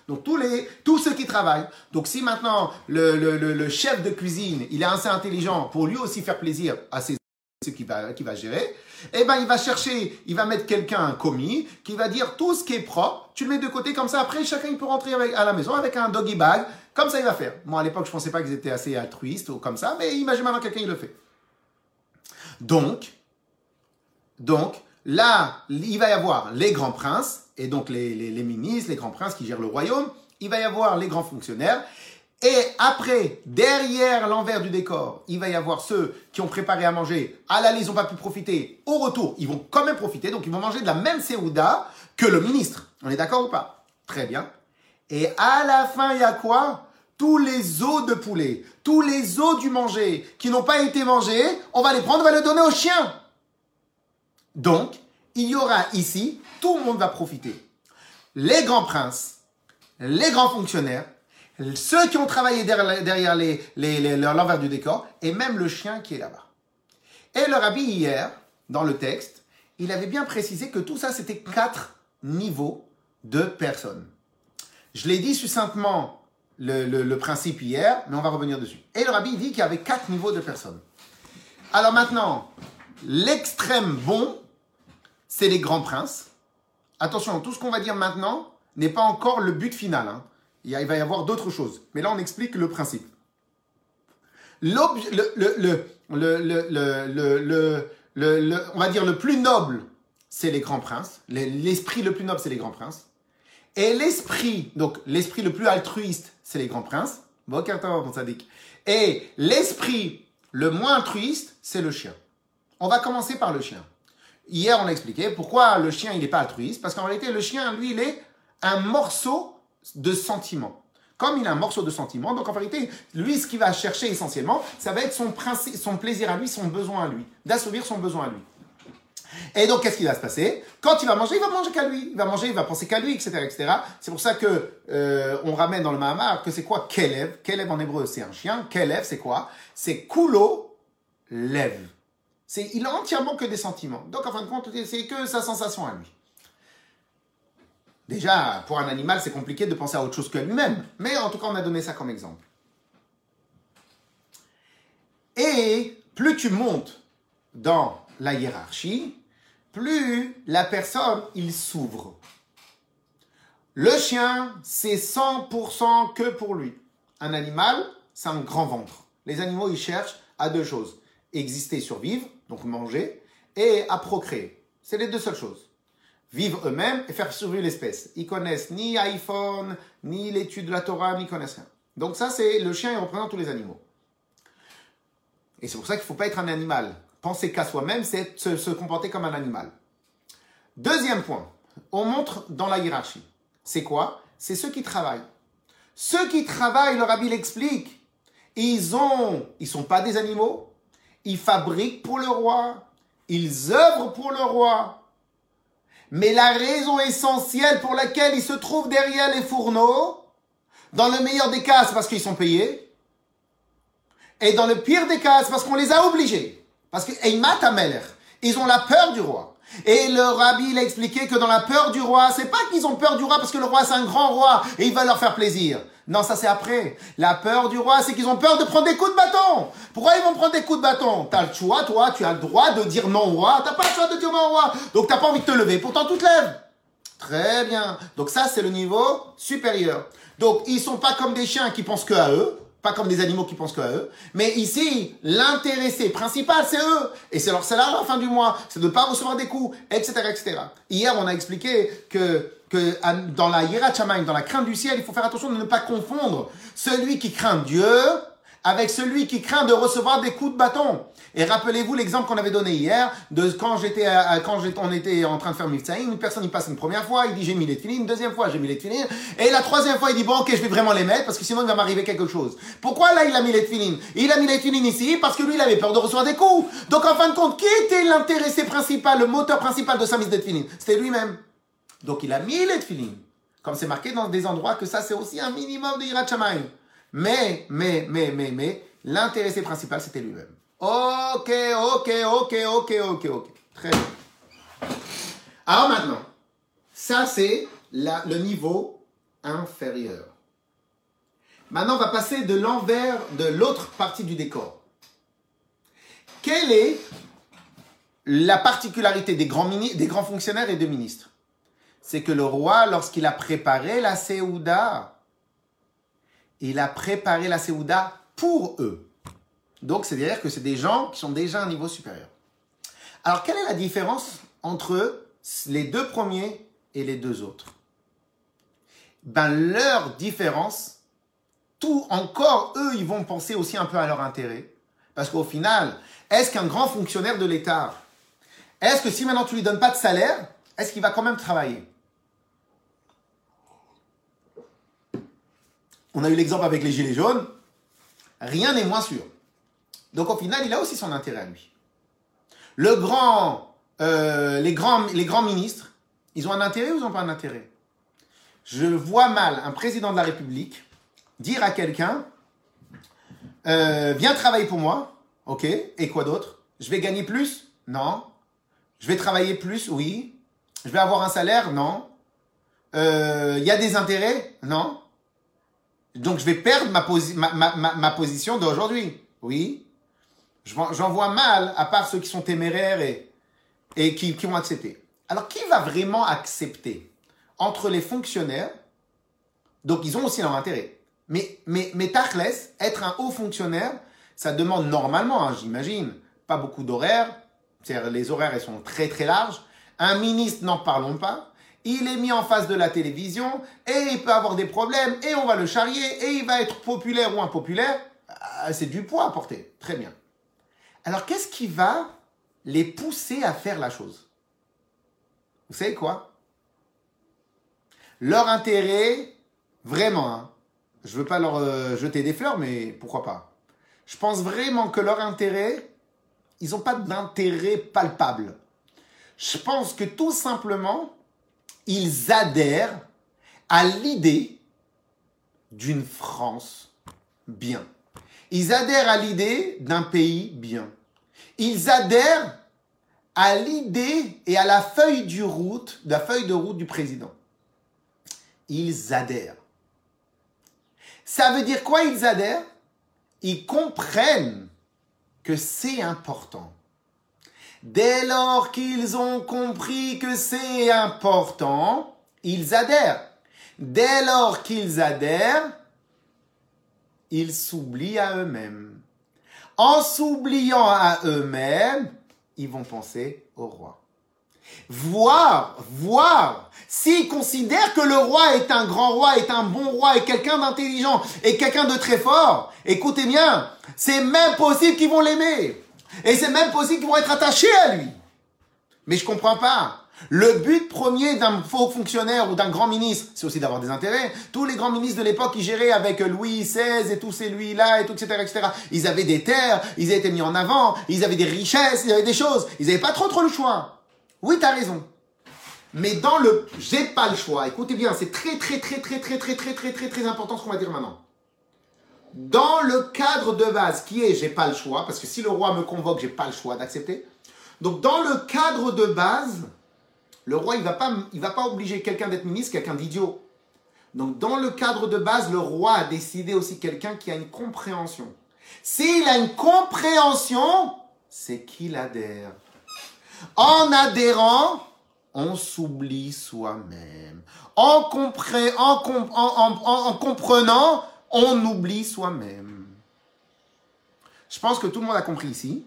Donc tous, les, tous ceux qui travaillent. Donc si maintenant le, le, le, chef de cuisine, il est assez intelligent pour lui aussi faire plaisir à ses ceux qui va, qui va gérer, eh ben il va chercher, il va mettre quelqu'un, un commis, qui va dire tout ce qui est propre, tu le mets de côté comme ça, après chacun il peut rentrer à la maison avec un doggy bag, comme ça il va faire. Moi à l'époque je pensais pas qu'ils étaient assez altruistes ou comme ça, mais imagine maintenant quelqu'un il le fait. Donc, donc, là, il va y avoir les grands princes, et donc les, les, les ministres, les grands princes qui gèrent le royaume, il va y avoir les grands fonctionnaires, et après, derrière l'envers du décor, il va y avoir ceux qui ont préparé à manger. À l'aller, ils n'ont pas pu profiter. Au retour, ils vont quand même profiter. Donc, ils vont manger de la même séouda que le ministre. On est d'accord ou pas? Très bien. Et à la fin, il y a quoi? Tous les os de poulet, tous les os du manger qui n'ont pas été mangés, on va les prendre, on va les donner aux chiens. Donc, il y aura ici, tout le monde va profiter. Les grands princes, les grands fonctionnaires, ceux qui ont travaillé derrière, les, l'envers du décor, et même le chien qui est là-bas. Et le rabbi hier, dans le texte, il avait bien précisé que tout ça, c'était quatre niveaux de personnes. Je l'ai dit succinctement le, le, le, principe hier, mais on va revenir dessus. Et le rabbi dit qu'il y avait quatre niveaux de personnes. Alors maintenant, l'extrême bon, c'est les grands princes. Attention, tout ce qu'on va dire maintenant n'est pas encore le but final. Hein. Il va y avoir d'autres choses. Mais là, on explique le principe. On va dire le plus noble, c'est les grands princes. L'esprit le plus noble, c'est les grands princes. Et l'esprit, donc l'esprit le plus altruiste, c'est les grands princes. Et l'esprit le moins altruiste, c'est le chien. On va commencer par le chien. Hier, on a expliqué pourquoi le chien, il n'est pas altruiste. Parce qu'en réalité, le chien, lui, il est un morceau de sentiment. Comme il a un morceau de sentiment, donc en vérité, lui, ce qu'il va chercher essentiellement, ça va être son, principe, son plaisir à lui, son besoin à lui, d'assouvir son besoin à lui. Et donc, qu'est-ce qui va se passer? Quand il va manger, il va manger qu'à lui. Il va manger, il va penser qu'à lui, etc., etc. C'est pour ça que euh, on ramène dans le Mahamar que c'est quoi Kelev? Kelev en hébreu, c'est un chien. Kelev, c'est quoi? C'est kulo lève. C'est, il a entièrement que des sentiments. Donc, en fin de compte, c'est que sa sensation à lui. Déjà, pour un animal, c'est compliqué de penser à autre chose que lui-même. Mais en tout cas, on a donné ça comme exemple. Et plus tu montes dans la hiérarchie, plus la personne, il s'ouvre. Le chien, c'est 100% que pour lui. Un animal, c'est un grand ventre. Les animaux, ils cherchent à deux choses. Exister, survivre, donc manger, et à procréer. C'est les deux seules choses vivre eux-mêmes et faire survivre l'espèce. Ils connaissent ni iPhone, ni l'étude de la Torah, ni connaissent rien. Donc ça, c'est le chien, il représente tous les animaux. Et c'est pour ça qu'il ne faut pas être un animal. Penser qu'à soi-même, c'est se, se, comporter comme un animal. Deuxième point, on montre dans la hiérarchie. C'est quoi? C'est ceux qui travaillent. Ceux qui travaillent, le rabbi l'explique, ils ont, ils sont pas des animaux, ils fabriquent pour le roi, ils œuvrent pour le roi, mais la raison essentielle pour laquelle ils se trouvent derrière les fourneaux, dans le meilleur des cas, c'est parce qu'ils sont payés. Et dans le pire des cas, c'est parce qu'on les a obligés. Parce que Ils ont la peur du roi. Et le rabbi, il a expliqué que dans la peur du roi, c'est pas qu'ils ont peur du roi parce que le roi c'est un grand roi et il va leur faire plaisir. Non, ça c'est après. La peur du roi, c'est qu'ils ont peur de prendre des coups de bâton. Pourquoi ils vont prendre des coups de bâton? T'as le choix, toi, tu as le droit de dire non au roi. T'as pas le choix de dire non au roi. Donc t'as pas envie de te lever. Pourtant, tu te lèves. Très bien. Donc ça, c'est le niveau supérieur. Donc ils sont pas comme des chiens qui pensent que à eux pas comme des animaux qui pensent qu'à eux. Mais ici, l'intéressé principal, c'est eux. Et c'est leur salaire à la fin du mois. C'est de ne pas recevoir des coups, etc., etc. Hier, on a expliqué que, que dans la hiérarchie, dans la crainte du ciel, il faut faire attention de ne pas confondre celui qui craint Dieu avec celui qui craint de recevoir des coups de bâton. Et rappelez-vous l'exemple qu'on avait donné hier de quand j'étais quand on était en train de faire Mifsaïn, une personne il passe une première fois, il dit j'ai mis les filines, une deuxième fois j'ai mis les filines, et la troisième fois il dit bon ok je vais vraiment les mettre parce que sinon il va m'arriver quelque chose. Pourquoi là il a mis les filines Il a mis les filines ici parce que lui il avait peur de recevoir des coups. Donc en fin de compte, qui était l'intéressé principal, le moteur principal de sa mise de filines C'était lui-même. Donc il a mis les filines. Comme c'est marqué dans des endroits que ça c'est aussi un minimum de Hirat Mais, mais, mais, mais, mais, l'intéressé principal c'était lui-même. Ok, ok, ok, ok, ok, ok. Très bien. Alors maintenant, ça c'est le niveau inférieur. Maintenant, on va passer de l'envers de l'autre partie du décor. Quelle est la particularité des grands, des grands fonctionnaires et des ministres? C'est que le roi, lorsqu'il a préparé la Séouda, il a préparé la Séouda pour eux. Donc, c'est-à-dire que c'est des gens qui sont déjà à un niveau supérieur. Alors, quelle est la différence entre les deux premiers et les deux autres? Ben, leur différence, tout encore, eux, ils vont penser aussi un peu à leur intérêt. Parce qu'au final, est-ce qu'un grand fonctionnaire de l'État, est-ce que si maintenant tu lui donnes pas de salaire, est-ce qu'il va quand même travailler? On a eu l'exemple avec les Gilets jaunes. Rien n'est moins sûr. Donc au final, il a aussi son intérêt à lui. Le grand, euh, les, grands, ministres, ils ont un intérêt ou ils n'ont pas un intérêt? Je vois mal un président de la République dire à quelqu'un, euh, viens travailler pour moi, ok, et quoi d'autre? Je vais gagner plus? Non. Je vais travailler plus? Oui. Je vais avoir un salaire? Non. Euh, il y a des intérêts? Non. Donc je vais perdre ma, position d'aujourd'hui Oui. J'en vois mal, à part ceux qui sont téméraires et, et qui, qui vont accepter. Alors, qui va vraiment accepter? Entre les fonctionnaires Donc, ils ont aussi leur intérêt. Mais, mais, mais être un haut fonctionnaire, ça demande normalement, hein, j'imagine, pas beaucoup d'horaires. Les horaires, elles sont très très larges. Un ministre, n'en parlons pas. Il est mis en face de la télévision et il peut avoir des problèmes et on va le charrier et il va être populaire ou impopulaire. Ah, c'est du poids à porter. Très bien. Alors qu'est-ce qui va les pousser à faire la chose? Vous savez quoi? Leur intérêt, vraiment, hein, je ne veux pas leur euh, jeter des fleurs, mais pourquoi pas? Je pense vraiment que leur intérêt, ils n'ont pas d'intérêt palpable. Je pense que tout simplement, ils adhèrent à l'idée d'une France bien. Ils adhèrent à l'idée d'un pays bien. Ils adhèrent à l'idée et à la feuille de route, du président. Ils adhèrent. Ça veut dire quoi ils adhèrent? Ils comprennent que c'est important. Dès lors qu'ils ont compris que c'est important, ils adhèrent. Dès lors qu'ils adhèrent, ils s'oublient à eux-mêmes. En s'oubliant à eux-mêmes, ils vont penser au roi. Voir, voir, s'ils considèrent que le roi est un grand roi, est un bon roi, est quelqu'un d'intelligent, est quelqu'un de très fort, écoutez bien, c'est même possible qu'ils vont l'aimer. Et c'est même possible qu'ils vont être attachés à lui. Mais je comprends pas. Le but premier d'un faux fonctionnaire ou d'un grand ministre, c'est aussi d'avoir des intérêts. Tous les grands ministres de l'époque, ils géraient avec Louis XVI et tous ces Louis-là et tout, etc., etc. Ils avaient des terres, ils avaient été mis en avant, ils avaient des richesses, ils avaient des choses. Ils n'avaient pas trop trop le choix. Oui, tu as raison. Mais dans le j'ai pas le choix, écoutez bien, c'est très très très très très très très très très très important ce qu'on va dire maintenant. Dans le cadre de base qui est j'ai pas le choix, parce que si le roi me convoque, j'ai pas le choix d'accepter. Donc dans le cadre de base, le roi, il va, pas, il va pas obliger quelqu'un d'être ministre, quelqu'un d'idiot. Donc dans le cadre de base, le roi a décidé aussi quelqu'un qui a une compréhension. S'il a une compréhension, c'est qu'il adhère. En adhérant, on s'oublie soi-même. En, en, comprenant, on oublie soi-même. Je pense que tout le monde a compris ici.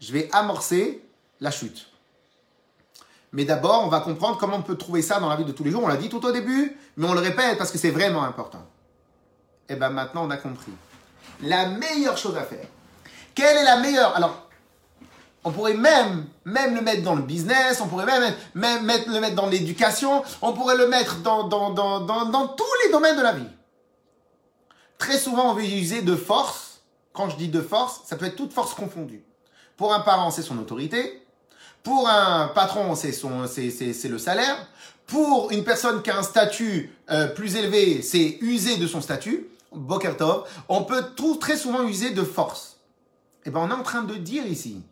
Je vais amorcer la chute. Mais d'abord, on va comprendre comment on peut trouver ça dans la vie de tous les jours. On l'a dit tout au début, mais on le répète parce que c'est vraiment important. Et eh bien maintenant, on a compris. La meilleure chose à faire. Quelle est la meilleure? Alors, on pourrait même, même le mettre dans le business, on pourrait même, même le mettre dans l'éducation, on pourrait le mettre dans, dans, dans, dans, tous les domaines de la vie. Très souvent, on veut user de force. Quand je dis de force, ça peut être toute force confondue. Pour un parent, c'est son autorité. Pour un patron, c'est son, c'est, le salaire. Pour une personne qui a un statut euh, plus élevé, c'est user de son statut. Bokertov. On peut tout, très souvent user de force. Et eh ben, on est en train de dire ici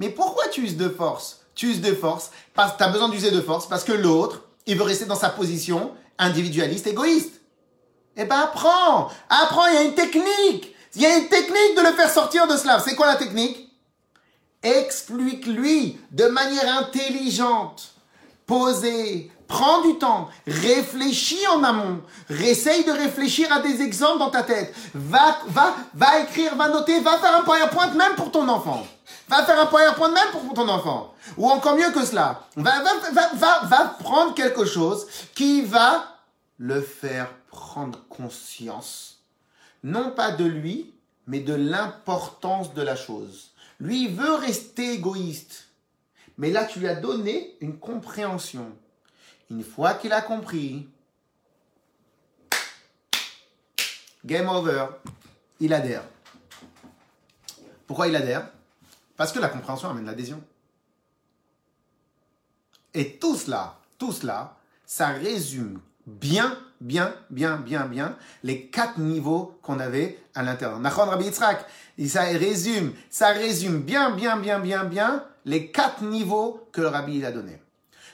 mais pourquoi tu uses de force? Tu uses de force parce que tu as besoin d'user de force parce que l'autre, il veut rester dans sa position individualiste, égoïste. Eh ben apprends Apprends, il y a une technique Il y a une technique de le faire sortir de cela. C'est quoi la technique? Explique-lui de manière intelligente, posée, Prends du temps, réfléchis en amont, essaye de réfléchir à des exemples dans ta tête. Va, va, va écrire, va noter, va faire un PowerPoint même pour ton enfant. Va faire un PowerPoint même pour ton enfant. Ou encore mieux que cela. Va, va, va, va, prendre quelque chose qui va le faire prendre conscience. Non pas de lui, mais de l'importance de la chose. Lui, il veut rester égoïste. Mais là, tu lui as donné une compréhension. Une fois qu'il a compris, game over, il adhère. Pourquoi il adhère? Parce que la compréhension amène l'adhésion. Et tout cela, tout cela, ça résume bien, bien, bien, bien, bien les quatre niveaux qu'on avait à l'intérieur. Nachon Rabbi Yitzhak, ça résume, ça résume bien, bien, bien, bien, bien les quatre niveaux que le Rabbi a donné.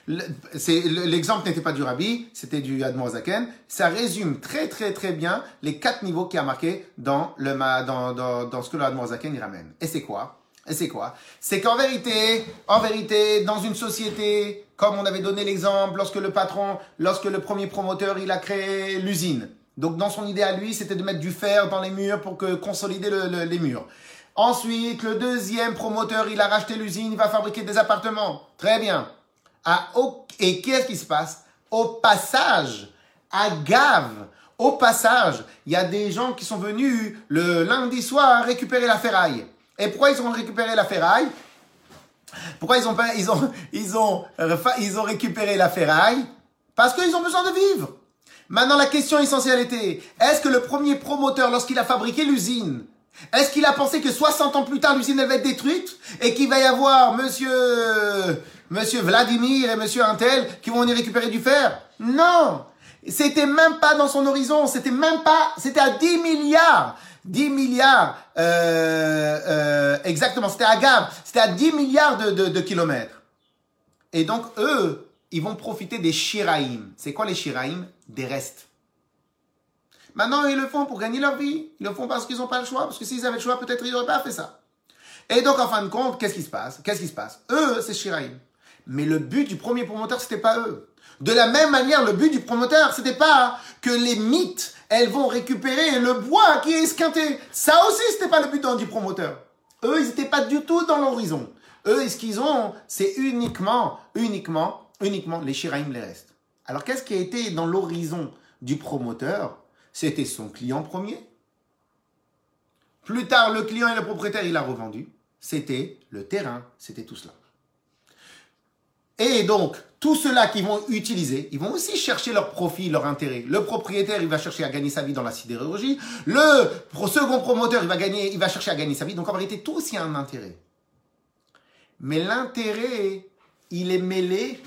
L'exemple n'était pas du Rabbi, c'était du Admor Zaken. Ça résume très très très bien les quatre niveaux qui a marqué dans, le, dans, dans, dans ce que le Admor Zaken y ramène. Et c'est quoi? Et c'est quoi? C'est qu'en vérité, en vérité, dans une société, comme on avait donné l'exemple, lorsque le patron, lorsque le premier promoteur, il a créé l'usine. Donc dans son idée à lui, c'était de mettre du fer dans les murs pour que consolider les murs. Ensuite, le deuxième promoteur, il a racheté l'usine, il va fabriquer des appartements. Très bien. et qu'est-ce qui se passe? Au passage, à Gave, au passage, il y a des gens qui sont venus le lundi soir récupérer la ferraille. Et pourquoi ils ont récupéré la ferraille? Pourquoi ils ont, ils ont, ils ont, ils ont récupéré la ferraille? Parce qu'ils ont besoin de vivre. Maintenant, la question essentielle était, est-ce que le premier promoteur, lorsqu'il a fabriqué l'usine, est-ce qu'il a pensé que 60 ans plus tard, l'usine va être détruite et qu'il va y avoir monsieur, monsieur Vladimir et monsieur Intel qui vont venir récupérer du fer? Non! C'était même pas dans son horizon, c'était même pas, c'était à 10 milliards 10 milliards, euh, euh, exactement, c'était à Gab, c'était à 10 milliards de, de, kilomètres. Et donc, eux, ils vont profiter des shiraïm. C'est quoi les shiraïm? Des restes. Maintenant, ils le font pour gagner leur vie. Ils le font parce qu'ils n'ont pas le choix. Parce que s'ils avaient le choix, peut-être ils n'auraient pas fait ça. Et donc, en fin de compte, qu'est-ce qui se passe? Qu'est-ce qui se passe? Eux, c'est shiraïm. Mais le but du premier promoteur, c'était pas eux. De la même manière, le but du promoteur, c'était pas que les mythes elles vont récupérer le bois qui est esquinté. Ça aussi, c'était pas le but du promoteur. Eux, ils n'étaient pas du tout dans l'horizon. Eux, ce qu'ils ont, c'est uniquement, uniquement, uniquement les Shiraim, les restes. Alors, qu'est-ce qui a été dans l'horizon du promoteur? C'était son client premier. Plus tard, le client et le propriétaire, il a revendu. C'était le terrain, c'était tout cela. Et donc, tous ceux-là qui vont utiliser, ils vont aussi chercher leur profit, leur intérêt. Le propriétaire, il va chercher à gagner sa vie dans la sidérurgie. Le second promoteur, il va gagner, il va chercher à gagner sa vie. Donc en vérité, tout aussi a un intérêt. Mais l'intérêt, il est mêlé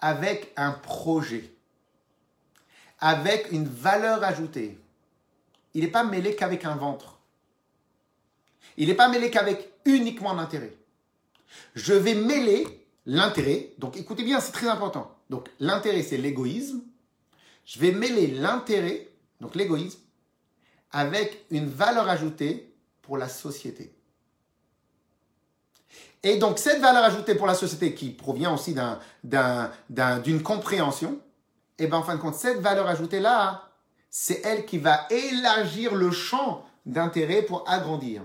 avec un projet, avec une valeur ajoutée. Il n'est pas mêlé qu'avec un ventre. Il n'est pas mêlé qu'avec uniquement un intérêt. Je vais mêler l'intérêt. Donc écoutez bien, c'est très important. Donc l'intérêt, c'est l'égoïsme. Je vais mêler l'intérêt, donc l'égoïsme, avec une valeur ajoutée pour la société. Et donc cette valeur ajoutée pour la société qui provient aussi d'une compréhension, et eh bien en fin de compte, cette valeur ajoutée-là, c'est elle qui va élargir le champ d'intérêt pour agrandir.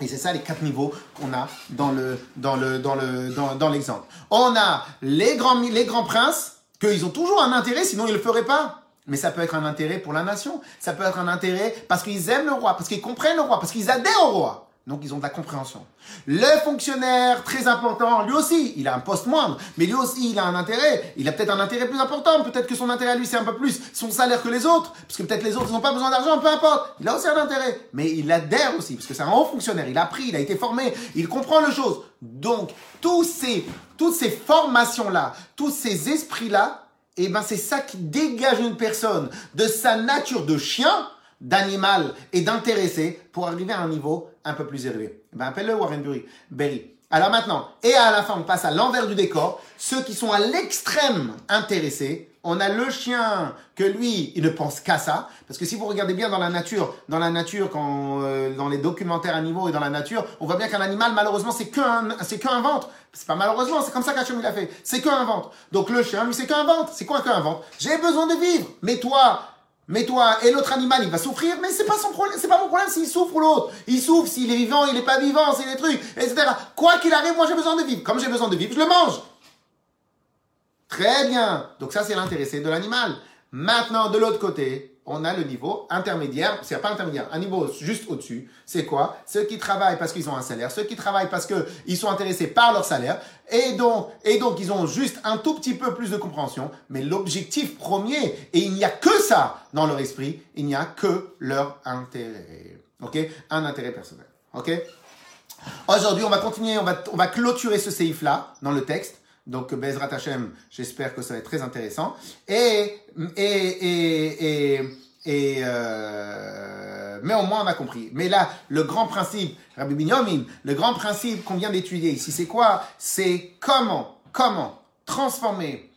Et c'est ça les quatre niveaux qu'on a dans le dans le dans le dans, l'exemple. On a les grands les grands princes qu'ils ont toujours un intérêt sinon ils le feraient pas. Mais ça peut être un intérêt pour la nation, ça peut être un intérêt parce qu'ils aiment le roi, parce qu'ils comprennent le roi, parce qu'ils adhèrent au roi. Donc ils ont de la compréhension. Le fonctionnaire, très important, lui aussi, il a un poste moindre, mais lui aussi, il a un intérêt. Il a peut-être un intérêt plus important. Peut-être que son intérêt à lui, c'est un peu plus son salaire que les autres, parce que peut-être les autres, ils n'ont pas besoin d'argent, peu importe. Il a aussi un intérêt, mais il adhère aussi, parce que c'est un haut fonctionnaire. Il a appris, il a été formé, il comprend les choses. Donc, tous ces, toutes ces formations-là, tous ces esprits-là, eh ben, c'est ça qui dégage une personne de sa nature de chien d'animal et d'intéressé pour arriver à un niveau un peu plus élevé. Ben, appelle-le Warren Berry. Alors maintenant, et à la fin, on passe à l'envers du décor. Ceux qui sont à l'extrême intéressés, on a le chien que lui, il ne pense qu'à ça. Parce que si vous regardez bien dans la nature, dans la nature, quand, euh, dans les documentaires animaux et dans la nature, on voit bien qu'un animal, malheureusement, c'est qu'un, c'est qu'un ventre. C'est pas malheureusement, c'est comme ça qu'Hachem il a fait. C'est qu'un ventre. Donc le chien, lui, c'est qu'un ventre. C'est quoi qu'un ventre? J'ai besoin de vivre. Mais toi, mais toi, et l'autre animal, il va souffrir, mais c'est pas son problème, c'est pas mon problème s'il souffre ou l'autre. Il souffre s'il est vivant, il est pas vivant, c'est des trucs, etc. Quoi qu'il arrive, moi j'ai besoin de vivre. Comme j'ai besoin de vivre, je le mange. Très bien. Donc ça, c'est l'intéressé de l'animal. Maintenant, de l'autre côté, on a le niveau intermédiaire, c'est pas intermédiaire, un niveau juste au-dessus. C'est quoi? Ceux qui travaillent parce qu'ils ont un salaire, ceux qui travaillent parce qu'ils sont intéressés par leur salaire, et donc, et donc ils ont juste un tout petit peu plus de compréhension, mais l'objectif premier, et il n'y a que ça dans leur esprit, il n'y a que leur intérêt. Ok? Un intérêt personnel. Ok? Aujourd'hui, on va continuer, on va, on va clôturer ce séif-là dans le texte. Donc, Bezrat Hashem, j'espère que ça va être très intéressant. Et, et, et, et, et euh, mais au moins on a compris. Mais là, le grand principe, Rabbi Binyamin, le grand principe qu'on vient d'étudier ici, c'est quoi? C'est comment, comment transformer,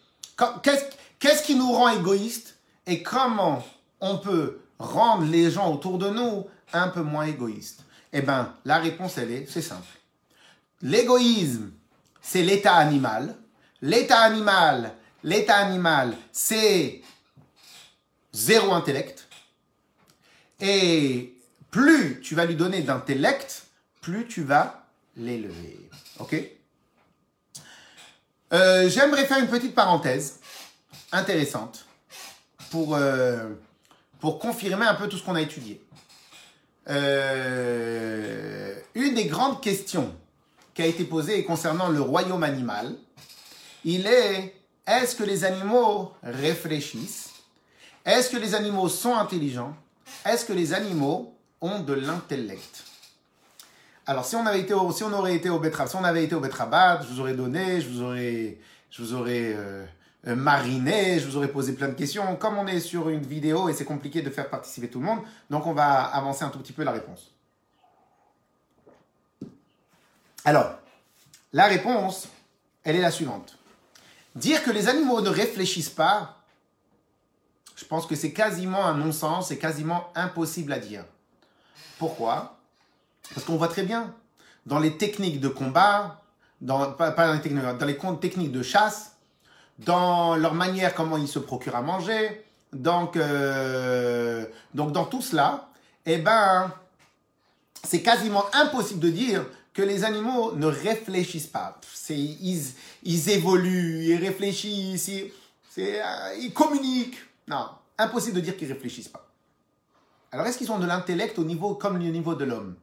qu'est-ce qui nous rend égoïstes et comment on peut rendre les gens autour de nous un peu moins égoïstes? Eh bien, la réponse, elle est, c'est simple. L'égoïsme, c'est l'état animal. L'état animal, c'est zéro intellect. Et plus tu vas lui donner d'intellect, plus tu vas l'élever. Ok? Euh, J'aimerais faire une petite parenthèse intéressante pour, euh, pour confirmer un peu tout ce qu'on a étudié. Euh, une des grandes questions qui a été posée concernant le royaume animal, il est est-ce que les animaux réfléchissent? Est-ce que les animaux sont intelligents? Est-ce que les animaux ont de l'intellect? Alors, si on, avait été si on aurait été au si on avait été au Betrabat, je vous aurais donné, je vous aurais, je vous aurais euh, euh, mariné, je vous aurais posé plein de questions. Comme on est sur une vidéo et c'est compliqué de faire participer tout le monde, donc on va avancer un tout petit peu la réponse. Alors, la réponse, elle est la suivante. Dire que les animaux ne réfléchissent pas, je pense que c'est quasiment un non-sens, c'est quasiment impossible à dire. Pourquoi? Parce qu'on voit très bien, dans les techniques de combat, dans, pas, dans les techniques, de chasse, dans leur manière comment ils se procurent à manger, donc, euh, donc dans tout cela, eh ben, c'est quasiment impossible de dire que les animaux ne réfléchissent pas. Ils, ils, évoluent, ils réfléchissent, ils, euh, ils communiquent. Non, impossible de dire qu'ils réfléchissent pas. Alors, est-ce qu'ils ont de l'intellect au niveau comme le niveau de l'homme?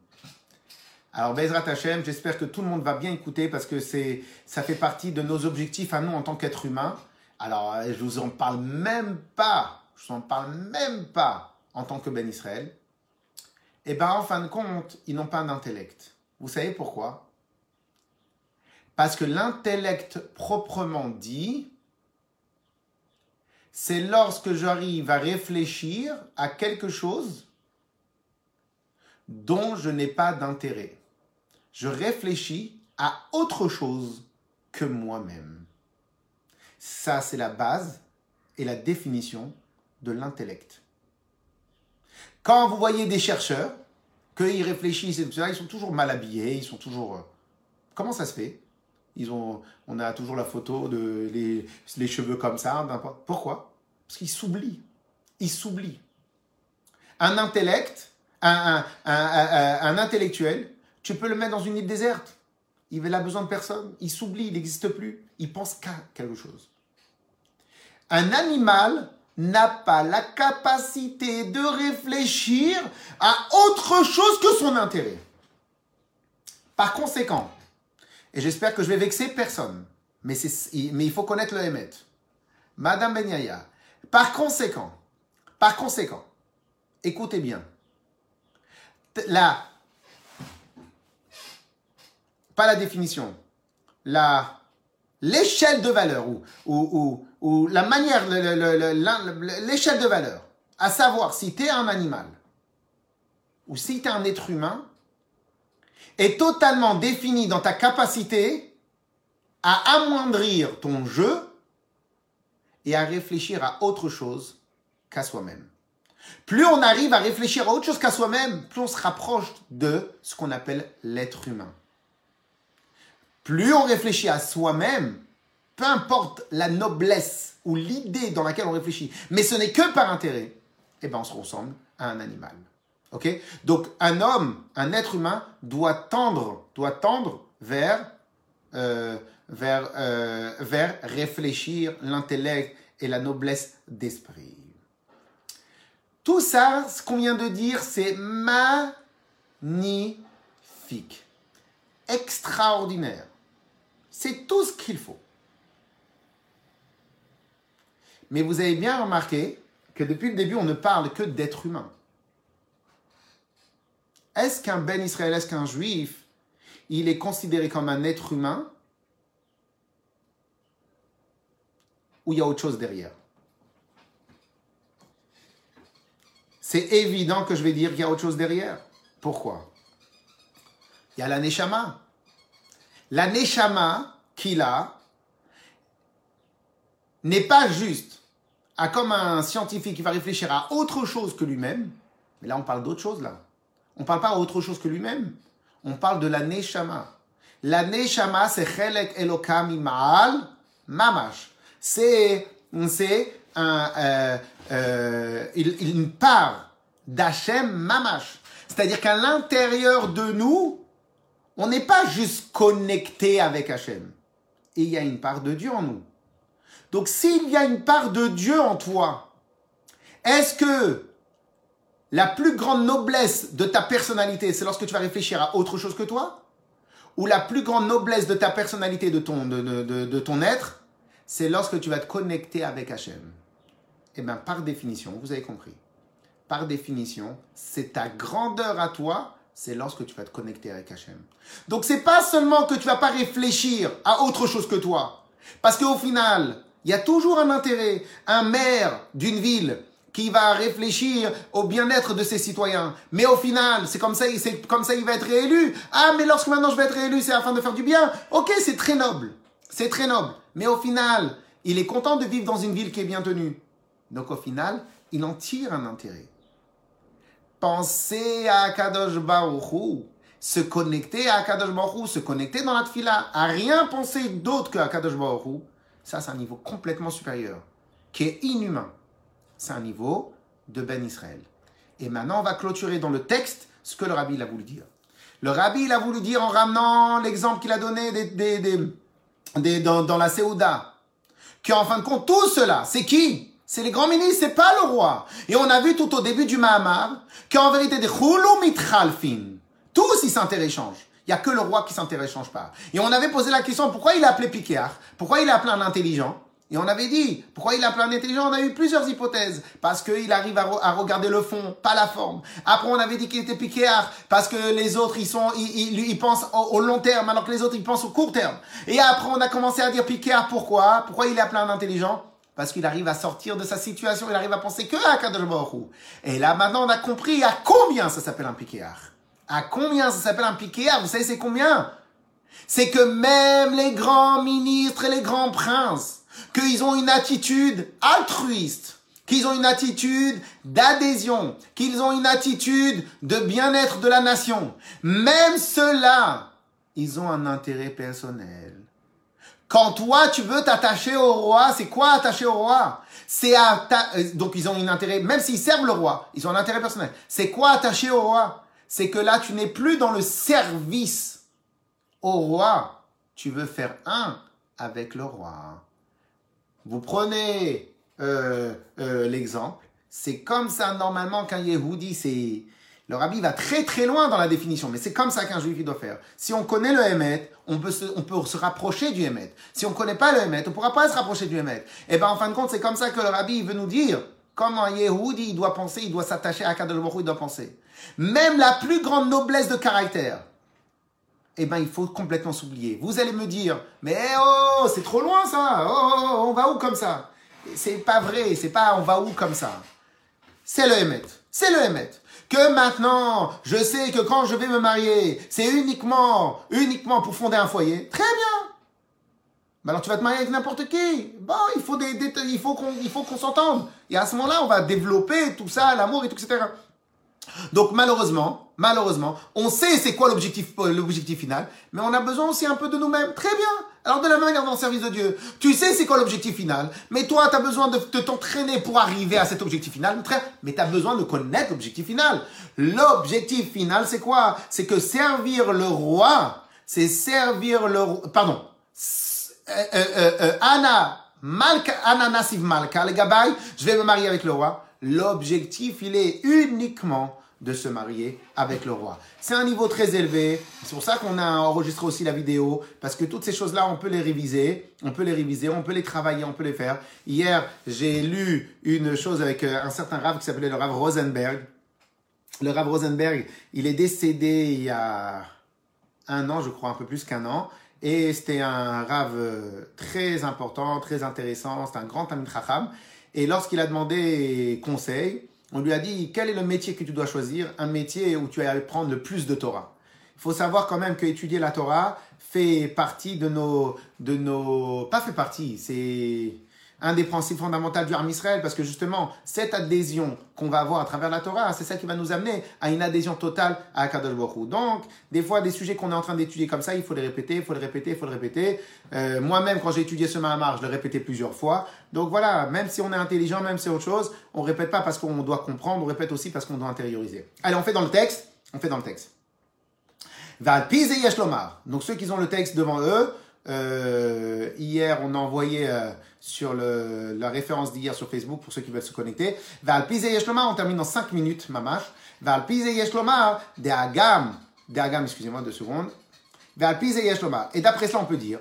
Alors, Bezrat Hashem, j'espère que tout le monde va bien écouter parce que c'est, ça fait partie de nos objectifs à nous en tant qu'êtres humains. Alors, euh, je vous en parle même pas, je vous en parle même pas en tant que Ben Israël. Eh bien, en fin de compte, ils n'ont pas d'intellect. Vous savez pourquoi? Parce que l'intellect proprement dit, c'est lorsque j'arrive à réfléchir à quelque chose dont je n'ai pas d'intérêt. Je réfléchis à autre chose que moi-même. Ça, c'est la base et la définition de l'intellect. Quand vous voyez des chercheurs, qu'ils réfléchissent et ils sont toujours mal habillés, ils sont toujours... Euh, comment ça se fait? Ils ont, On a toujours la photo de les, les cheveux comme ça. Pourquoi? Parce qu'ils s'oublient. Ils s'oublient. Un intellect, un, un, intellectuel, tu peux le mettre dans une île déserte. Il n'a besoin de personne. Il s'oublie, il n'existe plus. Il pense qu'à quelque chose. Un animal n'a pas la capacité de réfléchir à autre chose que son intérêt. Par conséquent, et j'espère que je vais vexer personne, mais, il faut connaître le Hémet. Madame Benyaya, par conséquent, par conséquent, écoutez bien, la, pas la définition, la, l'échelle de valeur ou, la manière, l'échelle de valeur, à savoir si tu es un animal ou si tu es un être humain, est totalement définie dans ta capacité à amoindrir ton jeu et à réfléchir à autre chose qu'à soi-même. Plus on arrive à réfléchir à autre chose qu'à soi-même, plus on se rapproche de ce qu'on appelle l'être humain. Plus on réfléchit à soi-même, peu importe la noblesse ou l'idée dans laquelle on réfléchit, mais ce n'est que par intérêt, eh ben on se ressemble à un animal. Ok? Donc un homme, un être humain doit tendre, doit tendre vers, euh, euh, vers réfléchir l'intellect et la noblesse d'esprit. Tout ça, ce qu'on vient de dire, c'est magnifique, extraordinaire. C'est tout ce qu'il faut. Mais vous avez bien remarqué que depuis le début, on ne parle que d'être humain. Est-ce qu'un Ben Israël, est-ce qu'un juif, il est considéré comme un être humain ou il y a autre chose derrière? C'est évident que je vais dire qu'il y a autre chose derrière. Pourquoi? Il y a la Neshama. La Neshama qu'il a n'est pas juste à comme un scientifique qui va réfléchir à autre chose que lui-même. Mais là, on parle d'autre chose, là. On ne parle pas autre chose que lui-même. On parle de la Neshama. La Neshama, c'est Chelek Elokam Ma'al Mamash. C'est, un, euh, euh, une part d'Hachem Mamash. C'est-à-dire qu'à l'intérieur de nous, on n'est pas juste connecté avec Hachem. Il y a une part de Dieu en nous. Donc s'il y a une part de Dieu en toi, est-ce que la plus grande noblesse de ta personnalité, c'est lorsque tu vas réfléchir à autre chose que toi? Ou la plus grande noblesse de ta personnalité, de ton, de, ton être, c'est lorsque tu vas te connecter avec Hachem? Eh bien, par définition, vous avez compris, par définition, c'est ta grandeur à toi, c'est lorsque tu vas te connecter avec Hachem. Donc, c'est pas seulement que tu vas pas réfléchir à autre chose que toi. Parce qu'au final, il y a toujours un intérêt. Un maire d'une ville qui va réfléchir au bien-être de ses citoyens. Mais au final, c'est comme ça, c'est comme ça il va être réélu. Ah, mais lorsque maintenant je vais être réélu, c'est afin de faire du bien. Ok, c'est très noble. C'est très noble. Mais au final, il est content de vivre dans une ville qui est bien tenue. Donc au final, il en tire un intérêt. Penser à Kadosh Baruch se connecter à Kadosh Baruch se connecter dans la tfila, à rien penser d'autre que à Kadosh Baruch ça c'est un niveau complètement supérieur, qui est inhumain c'est un niveau de Ben Israël. Et maintenant, on va clôturer dans le texte ce que le rabbi a voulu dire. Le rabbi a voulu dire en ramenant l'exemple qu'il a donné des, dans, la Séouda, qu'en fin de compte, tout cela, c'est qui? C'est les grands ministres, c'est pas le roi. Et on a vu tout au début du Mahamar qu'en vérité, des Mitralfin, tous ils s'interéchangent. Il n'y a que le roi qui s'interéchange pas. Et on avait posé la question, pourquoi il a appelé Pourquoi il a appelé un intelligent? Et on avait dit, pourquoi il a plein d'intelligence On a eu plusieurs hypothèses. Parce qu'il arrive à, regarder le fond, pas la forme. Après, on avait dit qu'il était piquéard, parce que les autres, ils pensent au, long terme, alors que les autres, ils pensent au court terme. Et après, on a commencé à dire piquéard, pourquoi? Pourquoi il a plein d'intelligence parce qu'il arrive à sortir de sa situation, il arrive à penser que à Kadosh Et là, maintenant, on a compris à combien ça s'appelle un piquéard. À combien ça s'appelle un piquéard Vous savez, c'est combien? C'est que même les grands ministres et les grands princes, qu'ils ont une attitude altruiste, qu'ils ont une attitude d'adhésion, qu'ils ont une attitude de bien-être de la nation, même ceux-là, ils ont un intérêt personnel. Quand toi, tu veux t'attacher au roi, c'est quoi attacher au roi? C'est euh, donc ils ont un intérêt, même s'ils servent le roi, ils ont un intérêt personnel. C'est quoi attacher au roi? C'est que là, tu n'es plus dans le service au roi. Tu veux faire un avec le roi. Vous prenez euh, euh, l'exemple. C'est comme ça normalement qu'un Yehudi, c'est le rabbi va très très loin dans la définition, mais c'est comme ça qu'un juif doit faire. Si on connaît le Hémet, on peut se, on peut se rapprocher du Hémet. Si on ne connaît pas le Hémet, on ne pourra pas se rapprocher du Hémet. Et bien en fin de compte, c'est comme ça que le rabbi veut nous dire comment un Yehudi il doit penser, il doit s'attacher à Kadosh Baruch il doit penser. Même la plus grande noblesse de caractère, eh ben il faut complètement s'oublier. Vous allez me dire, mais oh, c'est trop loin ça, oh, oh, oh on va où comme ça? C'est pas vrai, c'est pas on va où comme ça. C'est le Hémet, c'est le Hémet que maintenant, je sais que quand je vais me marier, c'est uniquement, uniquement pour fonder un foyer, très bien. Mais alors tu vas te marier avec n'importe qui. Bon, il faut des, il faut qu'on, il faut qu'on s'entende. Et à ce moment-là, on va développer tout ça, l'amour et tout, etc. Donc malheureusement, malheureusement, on sait c'est quoi l'objectif, l'objectif final, mais on a besoin aussi un peu de nous-mêmes. Très bien. Alors de la manière dans le service de Dieu, tu sais c'est quoi l'objectif final, mais toi tu as besoin de, t'entraîner pour arriver à cet objectif final, mais tu as besoin de connaître l'objectif final. L'objectif final c'est quoi? C'est que servir le roi, c'est servir le pardon, euh, euh, euh, Anna Malka, Anna Nassiv Malka, les gabay, je vais me marier avec le roi. L'objectif il est uniquement de se marier avec le roi. C'est un niveau très élevé. C'est pour ça qu'on a enregistré aussi la vidéo, parce que toutes ces choses-là, on peut les réviser, on peut les réviser, on peut les travailler, on peut les faire. Hier, j'ai lu une chose avec euh, un certain rave qui s'appelait le rave Rosenberg. Le rave Rosenberg, il est décédé il y a un an, je crois, un peu plus qu'un an. Et c'était un rave euh, très important, très intéressant. C'était un grand Tamil Chacham. Et lorsqu'il a demandé conseil, on lui a dit quel est le métier que tu dois choisir, un métier où tu vas prendre le plus de Torah. Il faut savoir quand même qu'étudier la Torah fait partie de nos, de nos, pas fait partie, c'est un des principes fondamentaux du Arme Israël, parce que justement, cette adhésion qu'on va avoir à travers la Torah, c'est ça qui va nous amener à une adhésion totale à Akadosh Baruch Donc, des fois, des sujets qu'on est en train d'étudier comme ça, il faut les répéter, il faut les répéter, il faut les répéter. Euh, moi-même, quand j'ai étudié ce Mahamar, je l'ai répété plusieurs fois. Donc voilà, même si on est intelligent, même si c'est autre chose, on répète pas parce qu'on doit comprendre, on répète aussi parce qu'on doit intérioriser. Allez, on fait dans le texte, on fait dans le texte. Donc ceux qui ont le texte devant eux, euh, hier, on a envoyé euh, sur le, la référence d'hier sur Facebook pour ceux qui veulent se connecter. On termine dans 5 minutes, mamash. De Agam, de Agam, excusez-moi deux secondes. Et d'après cela, on peut dire.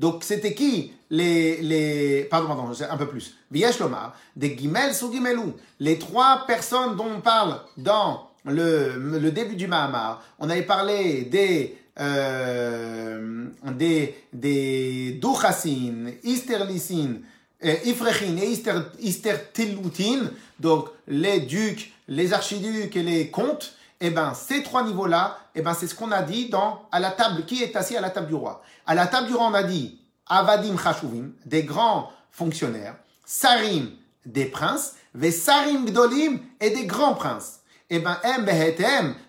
Donc, c'était qui les, les, pardon, pardon, un peu plus. Yeshloma, de Gimel Sugimelou. Les trois personnes dont on parle dans le, le début du Mahamar. On avait parlé des euh, des, des Duchasin, Isterlisin, euh, Ifrechin et Istertelutin, donc les ducs, les archiducs et les comtes, eh ben, ces trois niveaux-là, eh ben, c'est ce qu'on a dit dans, à la table, qui est assis à la table du roi. À la table du roi, on a dit, Avadim Chashuvim, des grands fonctionnaires, Sarim, des princes, Vesarim Gdolim, et des grands princes eh ben,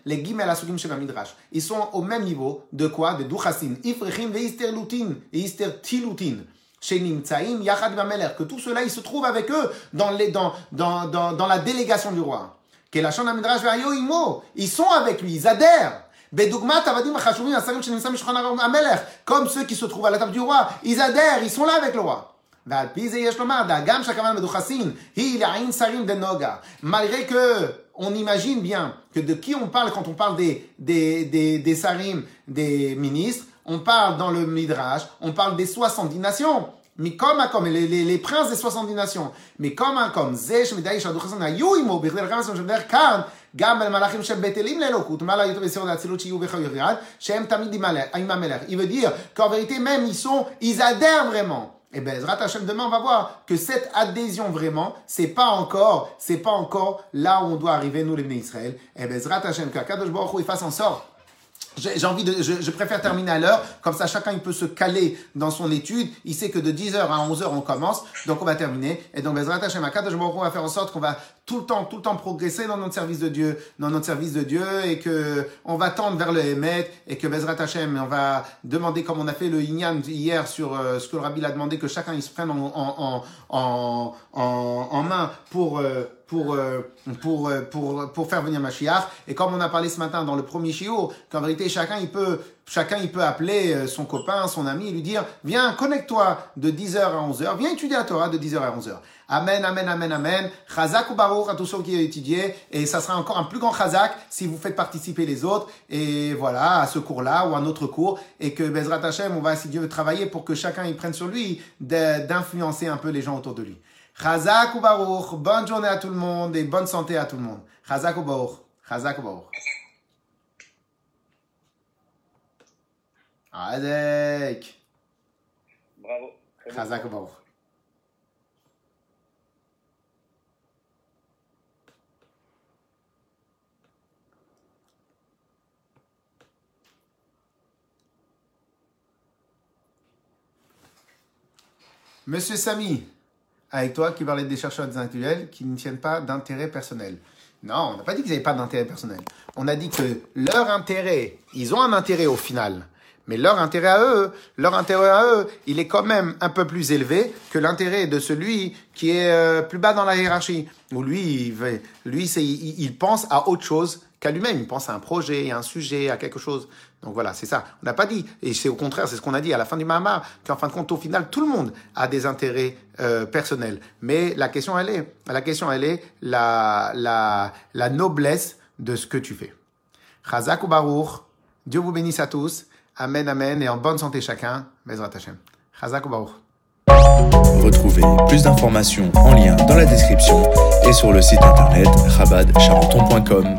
les gimel asukim shel midrash. Ils sont au même niveau de quoi? De duchasin, ifrechim ve lutin et istertilutin. Yachad que tout cela, ils se trouvent avec eux dans, les, dans, dans, dans, dans la délégation du roi. Ils sont avec lui, ils adhèrent. Comme ceux qui se trouvent à la table du roi, ils adhèrent, ils sont là avec le roi. Malgré que on imagine bien que de qui on parle quand on parle des, des, des, des sarim, des ministres, on parle dans le Midrash, on parle des 70 nations. Mais comme comme les, les, les princes des 70 nations. Mais comme comme zesh מדעי שהדו חסן היו עמו בכדי לכמה סתם שבדרך כאן גם למלאכים שבטלים לאלוקות מה לא היו בסירות האצילות שיהיו בחיות יד שהם תמיד עם המלך. Il veut dire qu'en vérité même ils sont, ils adhèrent vraiment. Et eh ben, Zrat Hashem, demain, on va voir que cette adhésion vraiment, c'est pas encore, c'est pas encore là où on doit arriver, nous, les Israël. Et eh ben, Zrat Hashem, qu'Akadosh Baruch Hu, il fasse en sorte j'ai envie de, je, préfère terminer à l'heure, comme ça chacun il peut se caler dans son étude. Il sait que de 10h à 11h on commence, donc on va terminer. Et donc Bezrat Hashem je on va faire en sorte qu'on va tout le temps, tout le temps progresser dans notre service de Dieu, dans notre service de Dieu, et que on va tendre vers le Hémet, et que Bezrat Hashem, on va demander comme on a fait le Inyan hier sur euh, ce que le Rabbi a demandé, que chacun il se prenne en, en, en, en, en main pour euh, pour, euh, pour, euh, pour, pour faire venir Mashiach. Et comme on a parlé ce matin dans le premier shiur, qu'en vérité, chacun, il peut, chacun, il peut appeler euh, son copain, son ami et lui dire, viens, connecte-toi de 10h à 11h, viens étudier la Torah de 10h à 11h. Amen, amen, amen, amen. Chazak ou Baruch à tous ceux qui ont étudié. Et ça sera encore un plus grand chazak si vous faites participer les autres. Et voilà, à ce cours-là ou à un autre cours. Et que Bezrat Hashem, on va, si Dieu veut, travailler pour que chacun il prenne sur lui d'influencer un peu les gens autour de lui. Chazak ou Baruch, bonne journée à tout le monde et bonne santé à tout le monde. Chazak ou Baruch, Chazak ou Baruch? Adek. Bravo. Chazak ou Baruch? Monsieur Samy avec toi qui parlait des chercheurs intellectuels qui ne tiennent pas d'intérêt personnel. Non, on n'a pas dit qu'ils n'avaient pas d'intérêt personnel. On a dit que leur intérêt, ils ont un intérêt au final, mais leur intérêt à eux, leur intérêt à eux, il est quand même un peu plus élevé que l'intérêt de celui qui est euh, plus bas dans la hiérarchie. Où lui, lui, il pense à autre chose qu'à lui-même. Il pense à un projet, à un sujet, à quelque chose. Donc voilà, c'est ça. On n'a pas dit, et c'est au contraire, c'est ce qu'on a dit à la fin du Mahamar, qu'en fin de compte, au final, tout le monde a des intérêts euh, personnels. Mais la question, elle est, la question, elle est la, la, la noblesse de ce que tu fais. Chazak ou Baruch, Dieu vous bénisse à tous. Amen, amen, et en bonne santé chacun. Bezrat Hashem. Chazak ou Baruch. Retrouvez plus d'informations en lien dans la description et sur le site internet rabadcharenton.com.